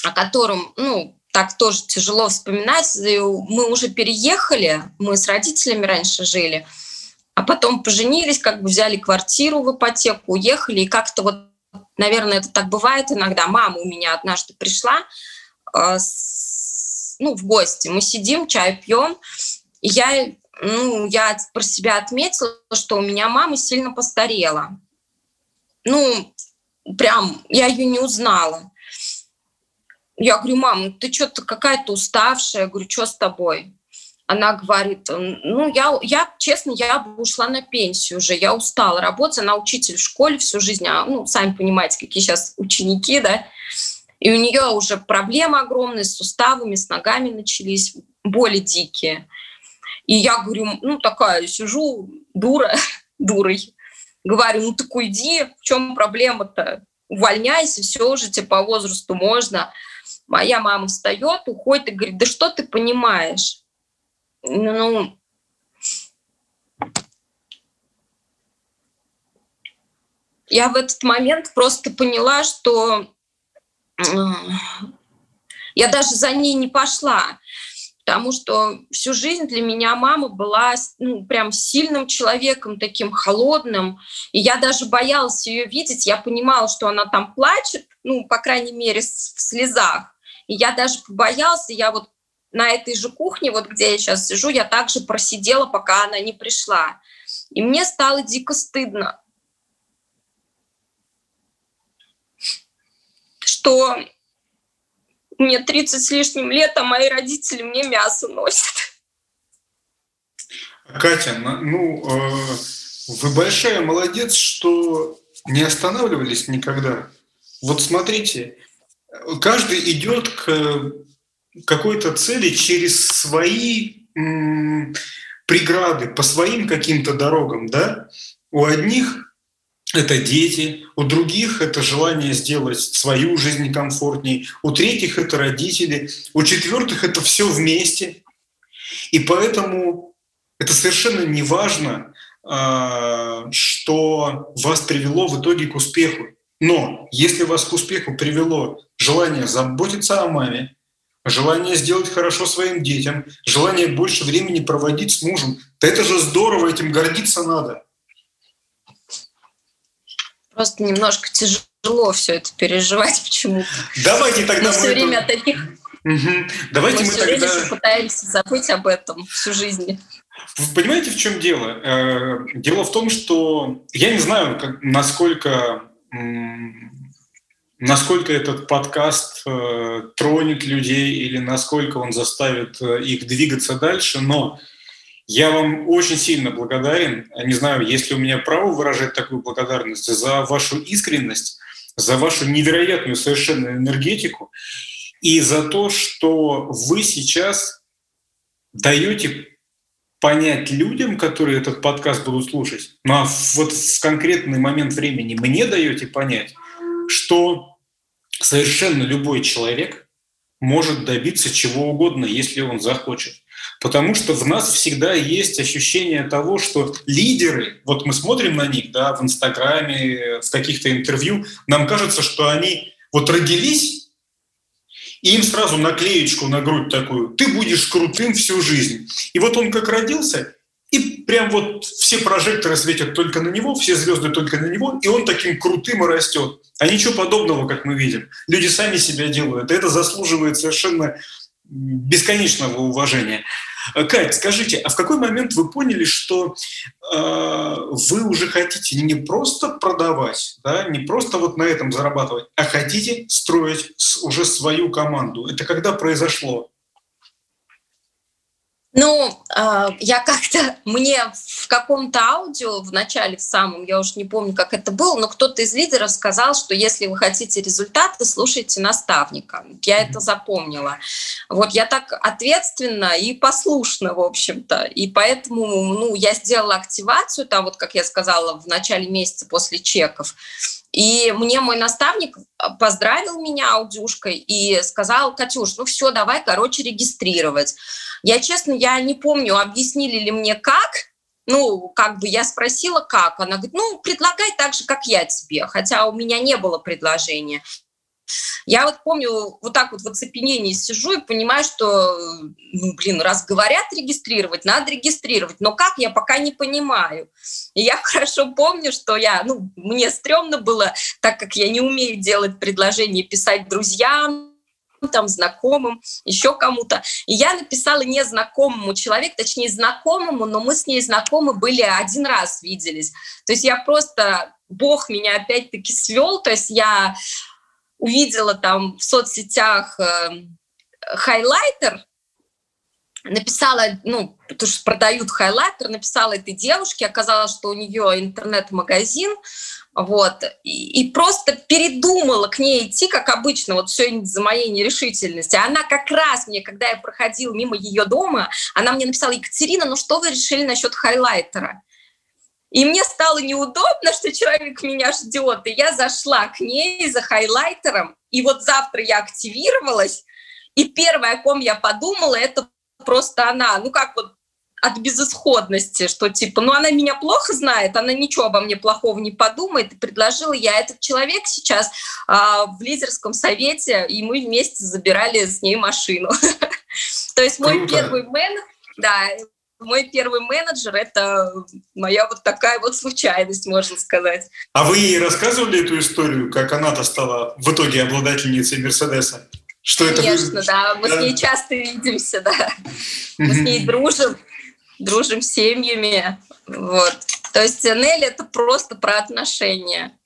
о котором, ну, так тоже тяжело вспоминать. Мы уже переехали, мы с родителями раньше жили, а потом поженились, как бы взяли квартиру в ипотеку, уехали, и как-то вот, наверное, это так бывает иногда. Мама у меня однажды пришла э, с, ну, в гости, мы сидим, чай пьем, и я, ну, я про себя отметила, что у меня мама сильно постарела. Ну, прям, я ее не узнала. Я говорю, мам, ты что-то какая-то уставшая. Я говорю, что с тобой? Она говорит, ну, я, я, честно, я ушла на пенсию уже, я устала работать, она учитель в школе всю жизнь, а, ну, сами понимаете, какие сейчас ученики, да, и у нее уже проблемы огромные с суставами, с ногами начались, боли дикие. И я говорю, ну, такая, сижу, дура, дурой. Говорю, ну, так уйди, в чем проблема-то? Увольняйся, все уже, тебе по возрасту можно. Моя мама встает, уходит и говорит, да что ты понимаешь? Ну, я в этот момент просто поняла, что я даже за ней не пошла, потому что всю жизнь для меня мама была ну, прям сильным человеком, таким холодным, и я даже боялась ее видеть, я понимала, что она там плачет, ну, по крайней мере, в слезах, и я даже побоялась, я вот на этой же кухне, вот где я сейчас сижу, я также просидела, пока она не пришла. И мне стало дико стыдно. что мне 30 с лишним лет, а мои родители мне мясо носят. Катя, ну, э, вы большая молодец, что не останавливались никогда. Вот смотрите, каждый идет к какой-то цели через свои преграды, по своим каким-то дорогам, да? У одних это дети, у других это желание сделать свою жизнь комфортней, у третьих это родители, у четвертых это все вместе. И поэтому это совершенно не важно, а, что вас привело в итоге к успеху. Но если вас к успеху привело желание заботиться о маме, желание сделать хорошо своим детям, желание больше времени проводить с мужем, то это же здорово, этим гордиться надо. Просто немножко тяжело все это переживать почему-то. Давайте тогда мы, мы все время это... таких Угу. Давайте мы, мы все тогда... время пытаемся забыть об этом всю жизнь. Вы понимаете, в чем дело? Э, дело в том, что я не знаю, насколько, насколько этот подкаст э, тронет людей или насколько он заставит э, их двигаться дальше, но я вам очень сильно благодарен. Не знаю, есть ли у меня право выражать такую благодарность за вашу искренность, за вашу невероятную совершенно энергетику и за то, что вы сейчас даете понять людям, которые этот подкаст будут слушать, ну а вот в конкретный момент времени мне даете понять, что совершенно любой человек может добиться чего угодно, если он захочет. Потому что в нас всегда есть ощущение того, что лидеры, вот мы смотрим на них да, в Инстаграме, в каких-то интервью, нам кажется, что они вот родились, и им сразу наклеечку на грудь такую «ты будешь крутым всю жизнь». И вот он как родился, и прям вот все прожекторы светят только на него, все звезды только на него, и он таким крутым и растет. А ничего подобного, как мы видим. Люди сами себя делают. Это заслуживает совершенно бесконечного уважения. Кать, скажите, а в какой момент вы поняли, что э, вы уже хотите не просто продавать, да, не просто вот на этом зарабатывать, а хотите строить уже свою команду? Это когда произошло? Ну, а, я как-то, мне в каком-то аудио в начале, в самом, я уже не помню, как это было, но кто-то из лидеров сказал, что если вы хотите результаты, слушайте наставника. Я это запомнила. Вот я так ответственно и послушно, в общем-то. И поэтому, ну, я сделала активацию, там вот, как я сказала, в начале месяца после чеков. И мне мой наставник поздравил меня аудюшкой и сказал, Катюш, ну все, давай, короче, регистрировать. Я, честно, я не помню, объяснили ли мне как, ну, как бы я спросила, как. Она говорит, ну, предлагай так же, как я тебе, хотя у меня не было предложения. Я вот помню, вот так вот в оцепенении сижу и понимаю, что, ну, блин, раз говорят регистрировать, надо регистрировать, но как, я пока не понимаю. И я хорошо помню, что я, ну, мне стрёмно было, так как я не умею делать предложения, писать друзьям, там, знакомым, еще кому-то. И я написала незнакомому человеку, точнее, знакомому, но мы с ней знакомы были один раз, виделись. То есть я просто, Бог меня опять-таки свел, то есть я увидела там в соцсетях э, хайлайтер, написала, ну, потому что продают хайлайтер, написала этой девушке, оказалось, что у нее интернет-магазин, вот, и, и просто передумала к ней идти, как обычно, вот все из-за моей нерешительности. Она как раз мне, когда я проходила мимо ее дома, она мне написала, Екатерина, ну что вы решили насчет хайлайтера? И мне стало неудобно, что человек меня ждет, и я зашла к ней за хайлайтером, и вот завтра я активировалась, и первое, о ком я подумала, это просто она. Ну как вот от безысходности, что типа, ну она меня плохо знает, она ничего обо мне плохого не подумает, и предложила я этот человек сейчас а, в лидерском совете, и мы вместе забирали с ней машину. То есть мой первый мен, да, мой первый менеджер — это моя вот такая вот случайность, можно сказать. А вы ей рассказывали эту историю, как она-то стала в итоге обладательницей Мерседеса? Что Конечно, это? да. Мы да. с ней часто видимся, да. Мы с ней дружим дружим с семьями. Вот. То есть Нелли — это просто про отношения.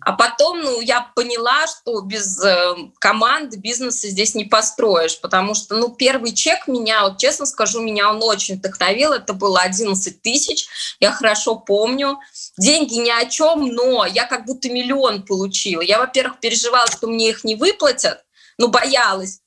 А потом, ну, я поняла, что без э, команды бизнеса здесь не построишь, потому что, ну, первый чек меня, вот честно скажу, меня он очень вдохновил. Это было 11 тысяч, я хорошо помню. Деньги ни о чем, но я как будто миллион получила. Я, во-первых, переживала, что мне их не выплатят, ну, боялась.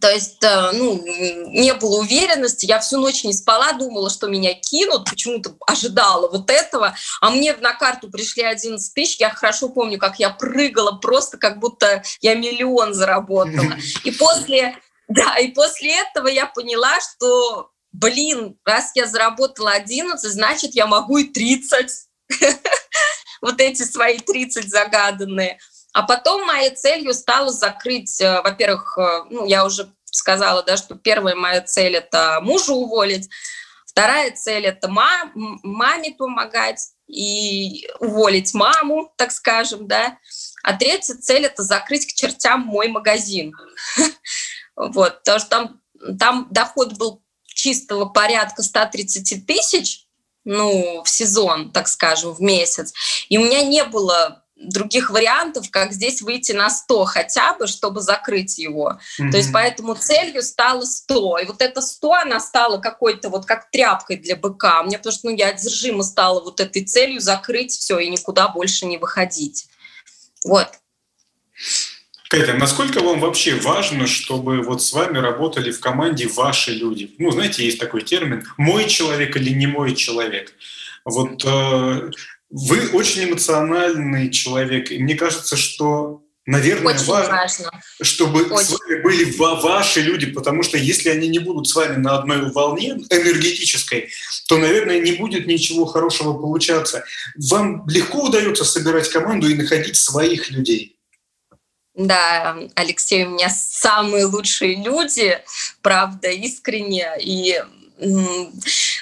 То есть, э, ну, не было уверенности. Я всю ночь не спала, думала, что меня кинут, почему-то ожидала вот этого. А мне на карту пришли 11 тысяч. Я хорошо помню, как я прыгала просто, как будто я миллион заработала. И после, да, и после этого я поняла, что, блин, раз я заработала 11, значит, я могу и 30. Вот эти свои 30 загаданные. А потом моей целью стало закрыть, э, во-первых, э, ну, я уже сказала, да, что первая моя цель – это мужа уволить, вторая цель – это мам, маме помогать и уволить маму, так скажем, да, а третья цель – это закрыть к чертям мой магазин. Вот, потому что там, там доход был чистого порядка 130 тысяч, ну, в сезон, так скажем, в месяц. И у меня не было других вариантов, как здесь выйти на 100 хотя бы, чтобы закрыть его. Mm-hmm. То есть поэтому целью стало 100. И вот это 100, она стала какой-то вот как тряпкой для быка. Мне потому что ну, я одержимо стала вот этой целью закрыть все и никуда больше не выходить. Вот. Катя, насколько вам вообще важно, чтобы вот с вами работали в команде ваши люди? Ну, знаете, есть такой термин «мой человек» или «не мой человек». Вот э, вы очень эмоциональный человек, и мне кажется, что Наверное, Очень важно, важно, чтобы Очень. с вами были ваши люди, потому что если они не будут с вами на одной волне энергетической, то, наверное, не будет ничего хорошего получаться. Вам легко удается собирать команду и находить своих людей. Да, Алексей, у меня самые лучшие люди, правда, искренне. И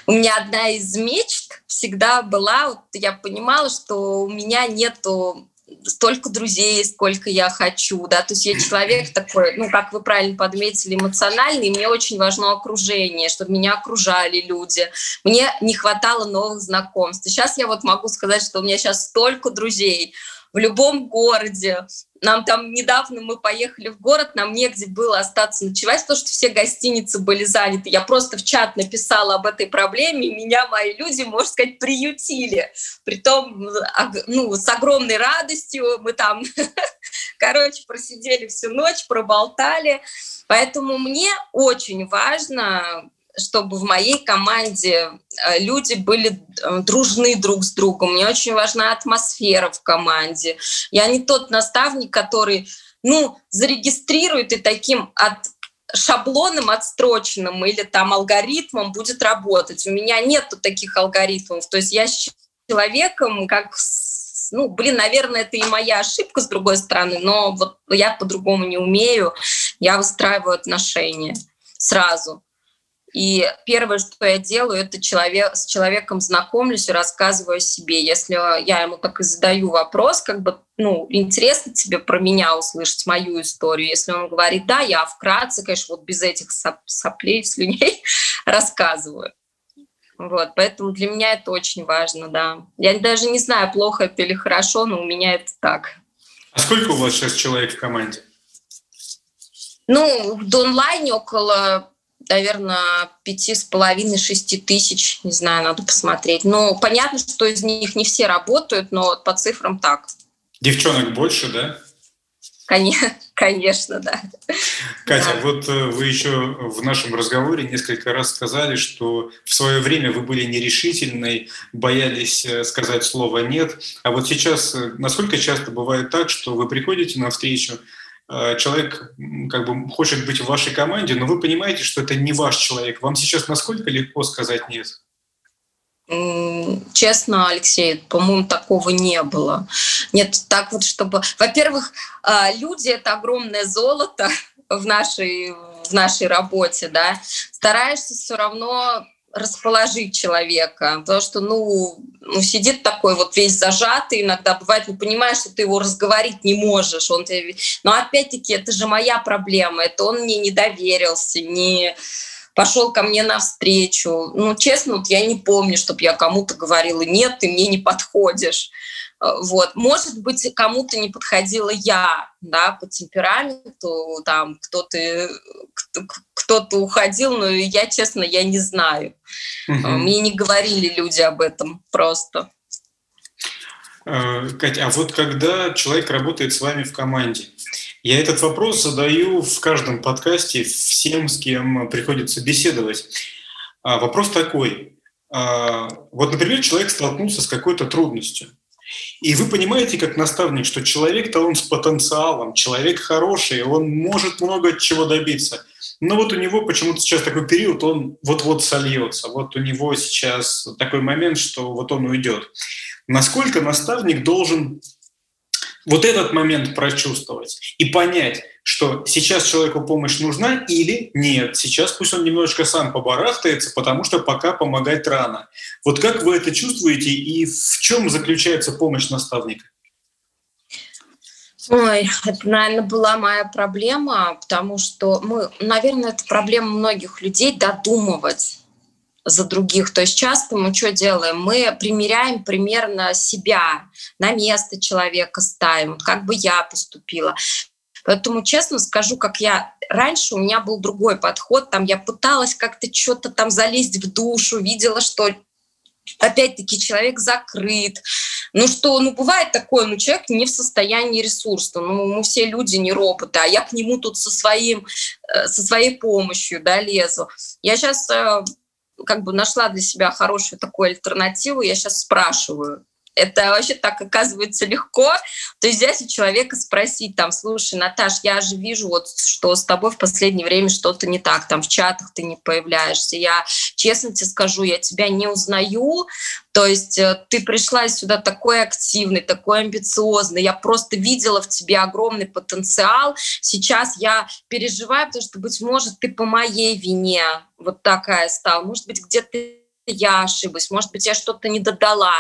у меня одна из мечт всегда была, вот я понимала, что у меня нету столько друзей, сколько я хочу, да, то есть я человек такой, ну, как вы правильно подметили, эмоциональный, и мне очень важно окружение, чтобы меня окружали люди, мне не хватало новых знакомств. Сейчас я вот могу сказать, что у меня сейчас столько друзей, в любом городе. Нам там недавно мы поехали в город, нам негде было остаться ночевать, потому что все гостиницы были заняты. Я просто в чат написала об этой проблеме, и меня мои люди, можно сказать, приютили. Притом ну, с огромной радостью мы там, короче, просидели всю ночь, проболтали. Поэтому мне очень важно чтобы в моей команде э, люди были э, дружны друг с другом. Мне очень важна атмосфера в команде. Я не тот наставник, который, ну, зарегистрирует и таким от шаблоном отстроченным или там алгоритмом будет работать. У меня нету таких алгоритмов. То есть я с человеком как ну, блин, наверное, это и моя ошибка с другой стороны, но вот я по-другому не умею, я выстраиваю отношения сразу. И первое, что я делаю, это человек, с человеком знакомлюсь и рассказываю о себе. Если я ему так и задаю вопрос, как бы, ну, интересно тебе про меня услышать мою историю. Если он говорит, да, я вкратце, конечно, вот без этих соп соплей, слюней рассказываю. Вот, поэтому для меня это очень важно, да. Я даже не знаю, плохо это или хорошо, но у меня это так. А сколько у вас сейчас человек в команде? Ну, в онлайне около наверное, пяти с половиной, шести тысяч, не знаю, надо посмотреть. Но понятно, что из них не все работают, но по цифрам так. Девчонок больше, да? Конечно, конечно, да. Катя, да. вот э, вы еще в нашем разговоре несколько раз сказали, что в свое время вы были нерешительной, боялись э, сказать слово «нет». А вот сейчас, э, насколько часто бывает так, что вы приходите на встречу, человек как бы хочет быть в вашей команде, но вы понимаете, что это не ваш человек. Вам сейчас насколько легко сказать «нет»? Честно, Алексей, по-моему, такого не было. Нет, так вот, чтобы... Во-первых, э, люди — это огромное золото в нашей, в нашей работе, да. Стараешься все равно расположить человека, потому что, ну, ну, сидит такой вот весь зажатый, иногда бывает, ну, понимаешь, что ты его разговорить не можешь, он тебе... но опять-таки это же моя проблема, это он мне не доверился, не пошел ко мне навстречу. Ну, честно, вот я не помню, чтобы я кому-то говорила, нет, ты мне не подходишь. Э, вот. Может быть, кому-то не подходила я, да, по темпераменту, там кто-то кто-то уходил, но я, честно, я не знаю. Угу. Мне не говорили люди об этом просто. Э, Катя, а вот когда человек работает с вами в команде, я этот вопрос задаю в каждом подкасте всем, с кем приходится беседовать. А вопрос такой. А, вот, например, человек столкнулся с какой-то трудностью. И вы понимаете, как наставник, что человек-то он с потенциалом, человек хороший, он может много чего добиться. Но вот у него почему-то сейчас такой период, он вот-вот сольется. Вот у него сейчас такой момент, что вот он уйдет. Насколько наставник должен вот этот момент прочувствовать и понять, что сейчас человеку помощь нужна или нет. Сейчас пусть он немножечко сам побарахтается, потому что пока помогать рано. Вот как вы это чувствуете и в чем заключается помощь наставника? Ой, это, наверное, была моя проблема, потому что мы, наверное, это проблема многих людей додумывать за других. То есть часто мы что делаем? Мы примеряем примерно себя, на место человека ставим, как бы я поступила. Поэтому честно скажу, как я раньше у меня был другой подход, там я пыталась как-то что-то там залезть в душу, видела, что опять-таки человек закрыт. Ну что, ну бывает такое, ну человек не в состоянии ресурса, ну мы все люди не роботы, а я к нему тут со своим, э, со своей помощью, да, лезу. Я сейчас э, как бы нашла для себя хорошую такую альтернативу, я сейчас спрашиваю, это вообще так оказывается легко. То есть взять у человека спросить, там, слушай, Наташ, я же вижу, вот, что с тобой в последнее время что-то не так, там в чатах ты не появляешься. Я честно тебе скажу, я тебя не узнаю. То есть э, ты пришла сюда такой активный, такой амбициозный. Я просто видела в тебе огромный потенциал. Сейчас я переживаю, потому что, быть может, ты по моей вине вот такая стала. Может быть, где-то я ошиблась, может быть, я что-то не додала.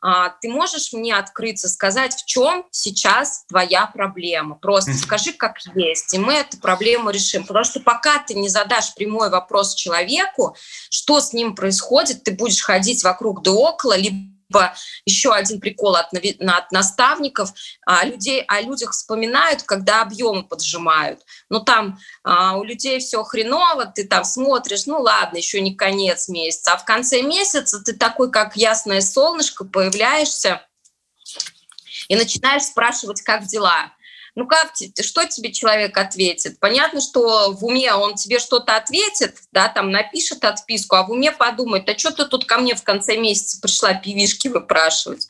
А, ты можешь мне открыться, сказать, в чем сейчас твоя проблема? Просто скажи, как есть, и мы эту проблему решим. Потому что пока ты не задашь прямой вопрос человеку, что с ним происходит, ты будешь ходить вокруг да около, либо либо еще один прикол от, от наставников, а, людей, о людях вспоминают, когда объемы поджимают. Ну там а, у людей все хреново, ты там смотришь, ну ладно, еще не конец месяца, а в конце месяца ты такой, как ясное солнышко, появляешься и начинаешь спрашивать, как дела. Ну как, что тебе человек ответит? Понятно, что в уме он тебе что-то ответит, да, там напишет отписку, а в уме подумает, а что ты тут ко мне в конце месяца пришла пивишки выпрашивать?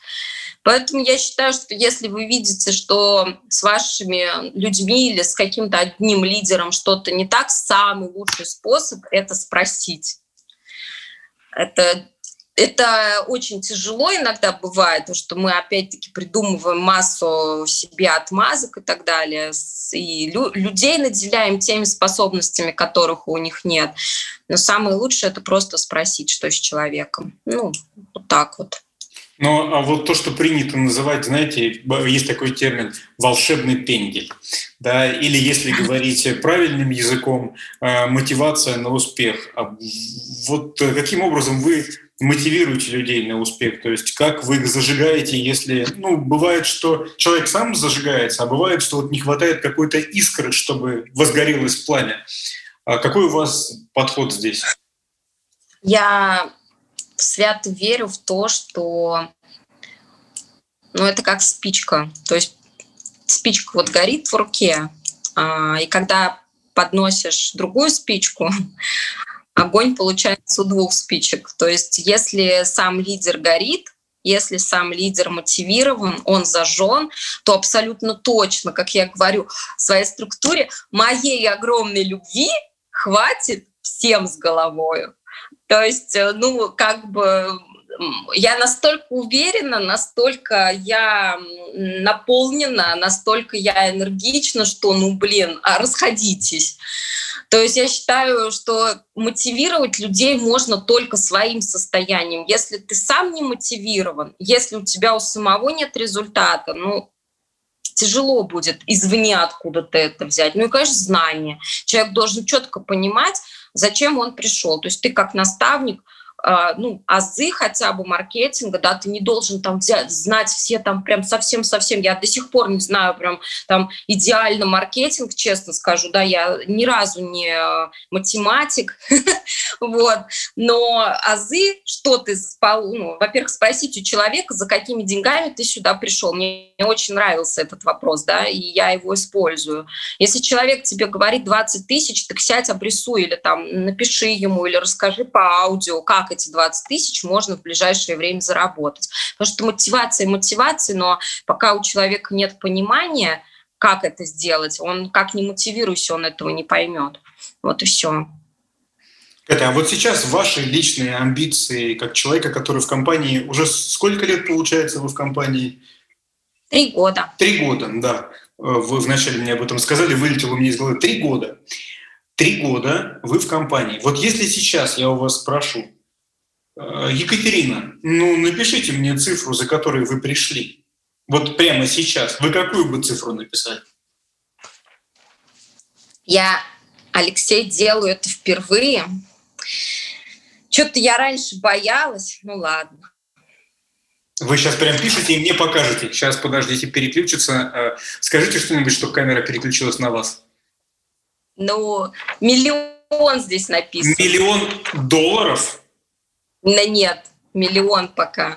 Поэтому я считаю, что если вы видите, что с вашими людьми или с каким-то одним лидером что-то не так, самый лучший способ — это спросить. Это это очень тяжело иногда бывает, потому что мы опять-таки придумываем массу себе отмазок и так далее, и лю- людей наделяем теми способностями, которых у них нет. Но самое лучшее это просто спросить, что с человеком. Ну, вот так вот. Ну, а вот то, что принято называть, знаете, есть такой термин «волшебный пендель». Да, или, если говорить правильным языком, э, мотивация на успех. А вот каким образом вы мотивируете людей на успех? То есть как вы их зажигаете, если... Ну, бывает, что человек сам зажигается, а бывает, что вот не хватает какой-то искры, чтобы возгорелось пламя. А какой у вас подход здесь? Я свято верю в то, что ну, это как спичка. То есть спичка вот горит в руке, а, и когда подносишь другую спичку, огонь получается у двух спичек. То есть если сам лидер горит, если сам лидер мотивирован, он зажжен, то абсолютно точно, как я говорю, в своей структуре моей огромной любви хватит всем с головой. То есть, э, ну, как бы я настолько уверена, настолько я наполнена, настолько я энергична, что, ну, блин, а расходитесь. То есть я считаю, что мотивировать людей можно только своим состоянием. Если ты сам не мотивирован, если у тебя у самого нет результата, ну, тяжело будет извне откуда-то это взять. Ну и, конечно, знание. Человек должен четко понимать, зачем он пришел. То есть ты как наставник ну, азы хотя бы маркетинга, да, ты не должен там взять, знать все там прям совсем-совсем, я до сих пор не знаю прям там идеально маркетинг, честно скажу, да, я ни разу не математик, вот, но азы, что ты, ну, во-первых, спросить у человека, за какими деньгами ты сюда пришел, мне очень нравился этот вопрос, да, и я его использую. Если человек тебе говорит 20 тысяч, так сядь, обрисуй или там напиши ему, или расскажи по аудио, как эти 20 тысяч можно в ближайшее время заработать. Потому что мотивация мотивация, но пока у человека нет понимания, как это сделать, он как не мотивируйся, он этого не поймет. Вот и все. Это, а вот сейчас ваши личные амбиции как человека, который в компании уже сколько лет получается вы в компании? Три года. Три года, да. Вы вначале мне об этом сказали, вылетело у меня из головы. Три года. Три года вы в компании. Вот если сейчас я у вас спрошу, Екатерина, ну напишите мне цифру, за которой вы пришли. Вот прямо сейчас. Вы какую бы цифру написали? Я, Алексей, делаю это впервые. Что-то я раньше боялась. Ну ладно. Вы сейчас прям пишете и мне покажете. Сейчас, подождите, переключится. Э, скажите что-нибудь, чтобы камера переключилась на вас. Ну, миллион здесь написано. Миллион долларов? Да нет, миллион пока.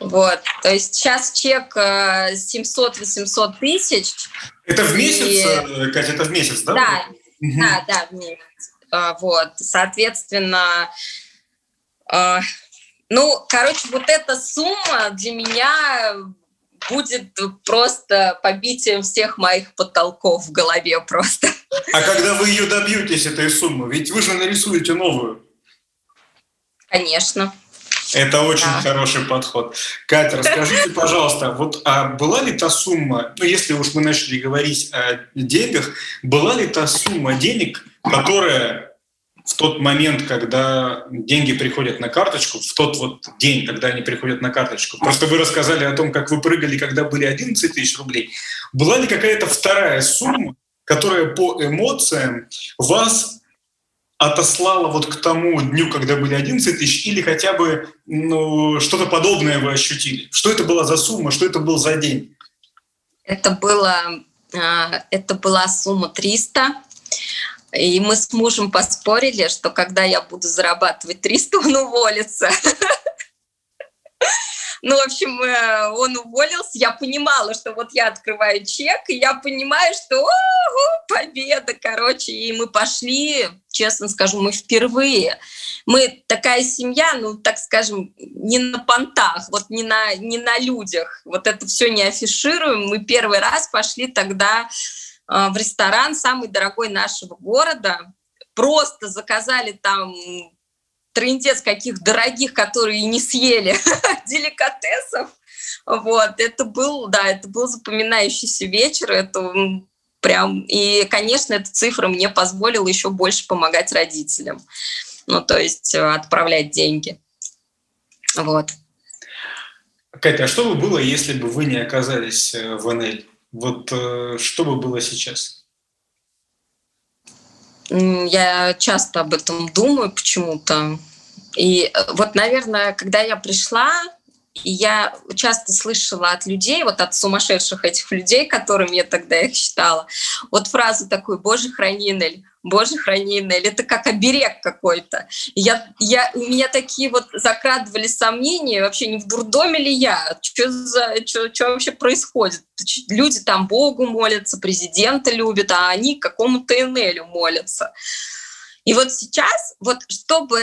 Вот. То есть сейчас чек 700-800 э, тысяч. Это в месяц, и... Э, Катя, это в месяц, да? Да, угу. да, да, в месяц. А, вот, соответственно, а, ну, короче, вот эта сумма для меня будет просто побитием всех моих потолков в голове просто. А когда вы ее добьетесь, этой суммы? Ведь вы же нарисуете новую. Конечно. Это очень да. хороший подход. Катя, расскажите, пожалуйста, вот а была ли та сумма, ну если уж мы начали говорить о деньгах, была ли та сумма денег, которая в тот момент, когда деньги приходят на карточку, в тот вот день, когда они приходят на карточку. Просто вы рассказали о том, как вы прыгали, когда были 11 тысяч рублей. Была ли какая-то вторая сумма, которая по эмоциям вас отослала вот к тому дню, когда были 11 тысяч, или хотя бы ну, что-то подобное вы ощутили? Что это была за сумма, что это был за день? Это, было, а, это была сумма 300. И мы с мужем поспорили, что когда я буду зарабатывать 300, он уволится. Ну, в общем, э, он уволился, я понимала, что вот я открываю чек, и я понимаю, что о, победа, короче, и мы пошли, честно скажу, мы впервые. Мы такая семья, ну, так скажем, не на понтах, вот не на, не на людях, вот это все не афишируем. Мы первый раз пошли тогда э, в ресторан, самый дорогой нашего города, просто заказали там трындец каких дорогих, которые не съели деликатесов. Вот, это был, да, это был запоминающийся вечер, это прям, и, конечно, эта цифра мне позволила еще больше помогать родителям, ну, то есть э, отправлять деньги. Вот. Катя, а что бы было, если бы вы не оказались э, в НЛ? Вот э, что бы было сейчас? Я часто об этом думаю почему-то. И э, вот, наверное, когда я пришла, я часто слышала от людей, вот от сумасшедших этих людей, которым я тогда их считала, вот фразу такую «Боже, храни Нель», Боже, храни Нель, это как оберег какой-то. Я, я, у меня такие вот закрадывали сомнения, вообще не в дурдоме ли я, что, за, что, что вообще происходит. Люди там Богу молятся, президента любят, а они какому-то Энелю молятся. И вот сейчас, вот чтобы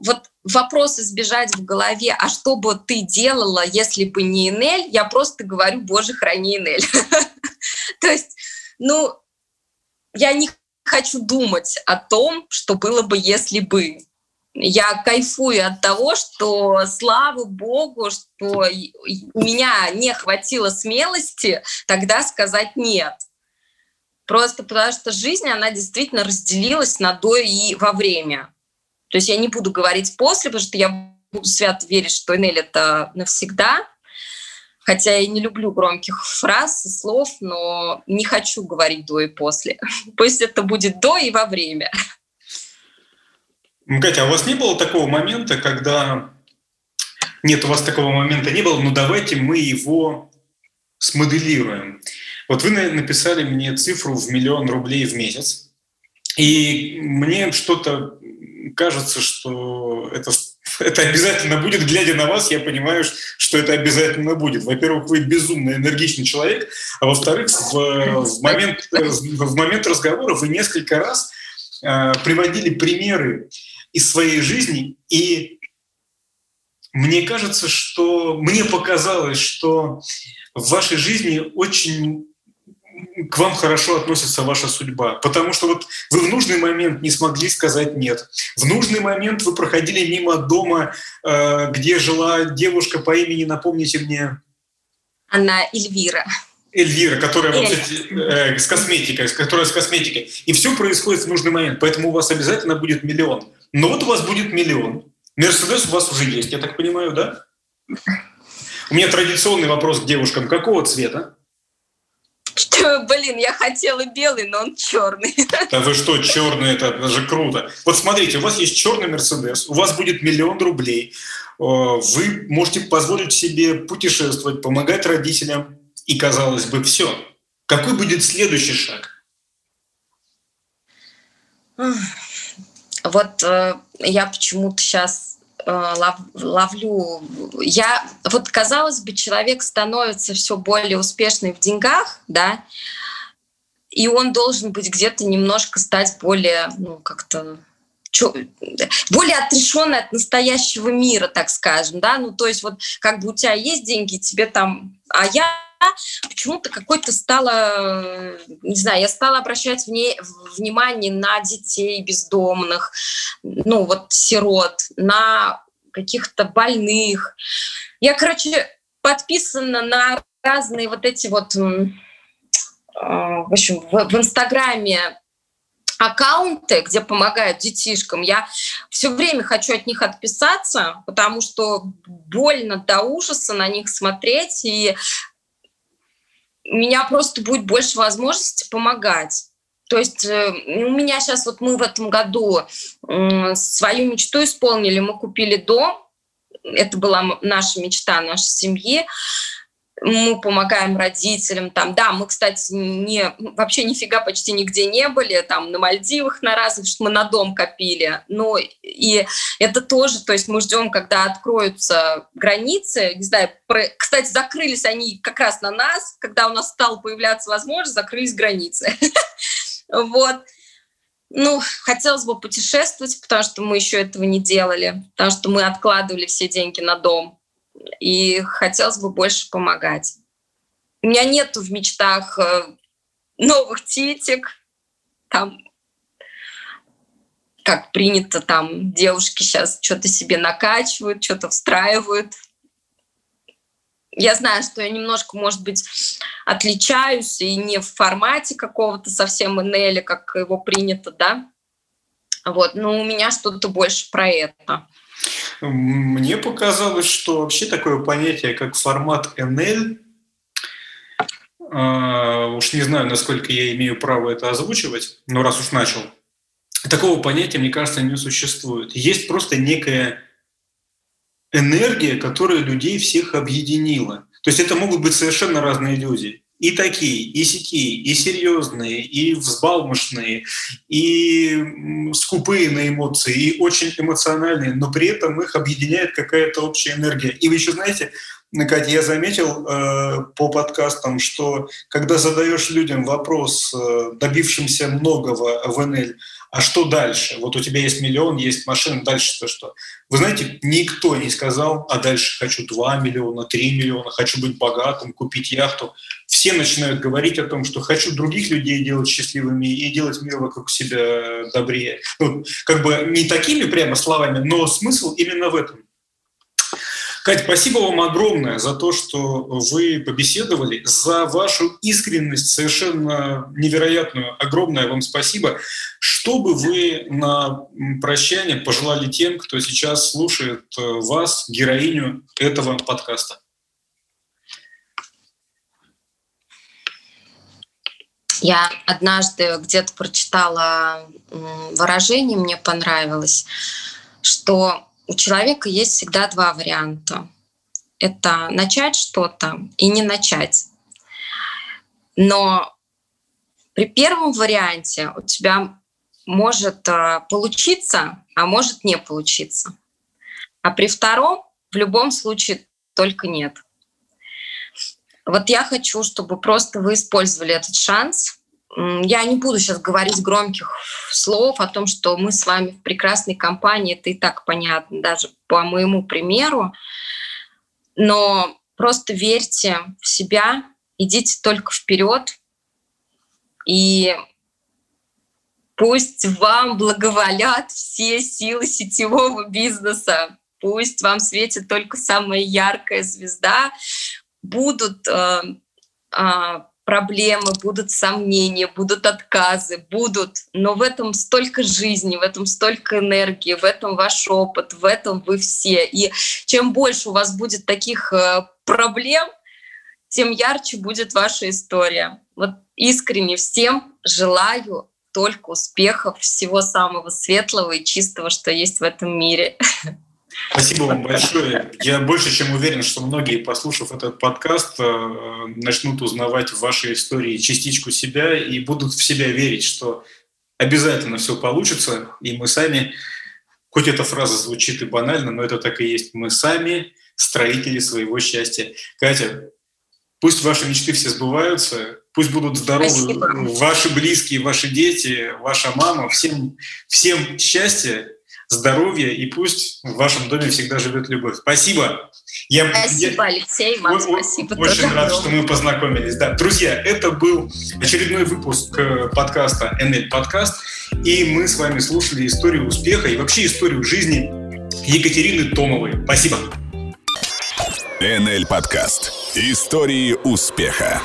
вот вопрос избежать в голове, а что бы ты делала, если бы не Энель, я просто говорю, боже, храни Энель. То есть, ну, я не хочу думать о том, что было бы, если бы. Я кайфую от того, что, слава богу, что у меня не хватило смелости тогда сказать «нет». Просто потому что жизнь, она действительно разделилась на до и во время. То есть я не буду говорить после, потому что я буду свято верить, что Энель — это навсегда, Хотя я не люблю громких фраз и слов, но не хочу говорить до и после. Пусть это будет до и во время. Катя, а у вас не было такого момента, когда... Нет, у вас такого момента не было, но давайте мы его смоделируем. Вот вы написали мне цифру в миллион рублей в месяц, и мне что-то кажется, что это, это обязательно будет. Глядя на вас, я понимаю, что это обязательно будет. Во-первых, вы безумно энергичный человек, а во-вторых, в, в, момент, в момент разговора вы несколько раз э, приводили примеры из своей жизни, и мне кажется, что мне показалось, что в вашей жизни очень к вам хорошо относится ваша судьба. Потому что вот вы в нужный момент не смогли сказать «нет». В нужный момент вы проходили мимо дома, э, где жила девушка по имени, напомните мне. Она Эльвира. Эльвира, которая вот, э, с косметикой, которая с косметикой. И все происходит в нужный момент. Поэтому у вас обязательно будет миллион. Но вот у вас будет миллион. Мерседес у вас уже есть, я так понимаю, да? У меня традиционный вопрос к девушкам. Какого цвета? Что, блин, я хотела белый, но он черный. Да вы что, черный, это, это же круто. Вот смотрите, у вас есть черный Мерседес, у вас будет миллион рублей, вы можете позволить себе путешествовать, помогать родителям, и, казалось бы, все. Какой будет следующий шаг? Вот э, я почему-то сейчас Э, ловлю. Я, вот казалось бы, человек становится все более успешным в деньгах, да, и он должен быть где-то немножко стать более, ну, как-то более отрешенный от настоящего мира, так скажем, да, ну, то есть вот как бы у тебя есть деньги, тебе там, а я почему-то какой-то стала, не знаю, я стала обращать вне, внимание на детей бездомных, ну вот сирот, на каких-то больных. Я, короче, подписана на разные вот эти вот, а, в общем, в Инстаграме аккаунты, где помогают детишкам, я все время хочу от них отписаться, потому что больно до ужаса на них смотреть, и у меня просто будет больше возможности помогать. То есть э, у меня сейчас вот мы в этом году свою мечту исполнили, мы купили дом, это была наша мечта нашей семьи мы помогаем родителям там. Да мы кстати не вообще нифига почти нигде не были там на Мальдивах на разных что мы на дом копили. Но и это тоже то есть мы ждем когда откроются границы. Не знаю про, кстати закрылись они как раз на нас. Когда у нас стала появляться возможность закрылись границы. Вот. Ну, хотелось бы путешествовать, потому что мы еще этого не делали, потому что мы откладывали все деньги на дом и хотелось бы больше помогать. У меня нету в мечтах э, новых титик, там, как принято, там девушки сейчас что-то себе накачивают, что-то встраивают. Я знаю, что я немножко, может быть, отличаюсь и не в формате какого-то совсем НЛ, как его принято, да. Вот, но у меня что-то больше про это. Мне показалось, что вообще такое понятие, как формат NL, а, уж не знаю, насколько я имею право это озвучивать, но раз уж начал, такого понятия, мне кажется, не существует. Есть просто некая энергия, которая людей всех объединила. То есть это могут быть совершенно разные люди и такие, и сякие, и серьезные, и взбалмошные, и скупые на эмоции, и очень эмоциональные, но при этом их объединяет какая-то общая энергия. И вы еще знаете, Катя, я заметил э, по подкастам, что когда задаешь людям вопрос, э, добившимся многого в НЛ, а что дальше? Вот у тебя есть миллион, есть машина, дальше-то что? Вы знаете, никто не сказал, а дальше хочу 2 миллиона, 3 миллиона, хочу быть богатым, купить яхту. Все начинают говорить о том, что хочу других людей делать счастливыми и делать мир вокруг себя добрее. Ну, как бы не такими прямо словами, но смысл именно в этом. Катя, спасибо вам огромное за то, что вы побеседовали, за вашу искренность совершенно невероятную. Огромное вам спасибо. Что бы вы на прощание пожелали тем, кто сейчас слушает э, вас, героиню этого подкаста? Я однажды где-то прочитала выражение, мне понравилось, что у человека есть всегда два варианта. Это начать что-то и не начать. Но при первом варианте у тебя может э, получиться, а может не получиться. А при втором в любом случае только нет. Вот я хочу, чтобы просто вы использовали этот шанс. Я не буду сейчас говорить громких слов о том, что мы с вами в прекрасной компании, это и так понятно, даже по моему примеру. Но просто верьте в себя, идите только вперед, и пусть вам благоволят все силы сетевого бизнеса, пусть вам светит только самая яркая звезда, будут э, э, проблемы, будут сомнения, будут отказы, будут, но в этом столько жизни, в этом столько энергии, в этом ваш опыт, в этом вы все. И чем больше у вас будет таких э, проблем, тем ярче будет ваша история. Вот искренне всем желаю только успехов, всего самого светлого и чистого, что есть в этом мире. Спасибо вам большое. Я больше чем уверен, что многие, послушав этот подкаст, э, начнут узнавать в вашей истории частичку себя и будут в себя верить, что обязательно все получится, и мы сами, хоть эта фраза звучит и банально, но это так и есть, мы сами строители своего счастья. Катя, пусть ваши мечты все сбываются, пусть будут здоровы Спасибо. ваши близкие, ваши дети, ваша мама, всем, всем счастья, здоровья, и пусть в вашем доме всегда живет любовь. Спасибо. Я, спасибо, я, Алексей, вам спасибо. Очень рад, что мы познакомились. Да. Друзья, это был очередной выпуск э, подкаста NL Подкаст, и мы с вами слушали историю успеха и вообще историю жизни Екатерины Томовой. Спасибо. NL Подкаст. Истории успеха.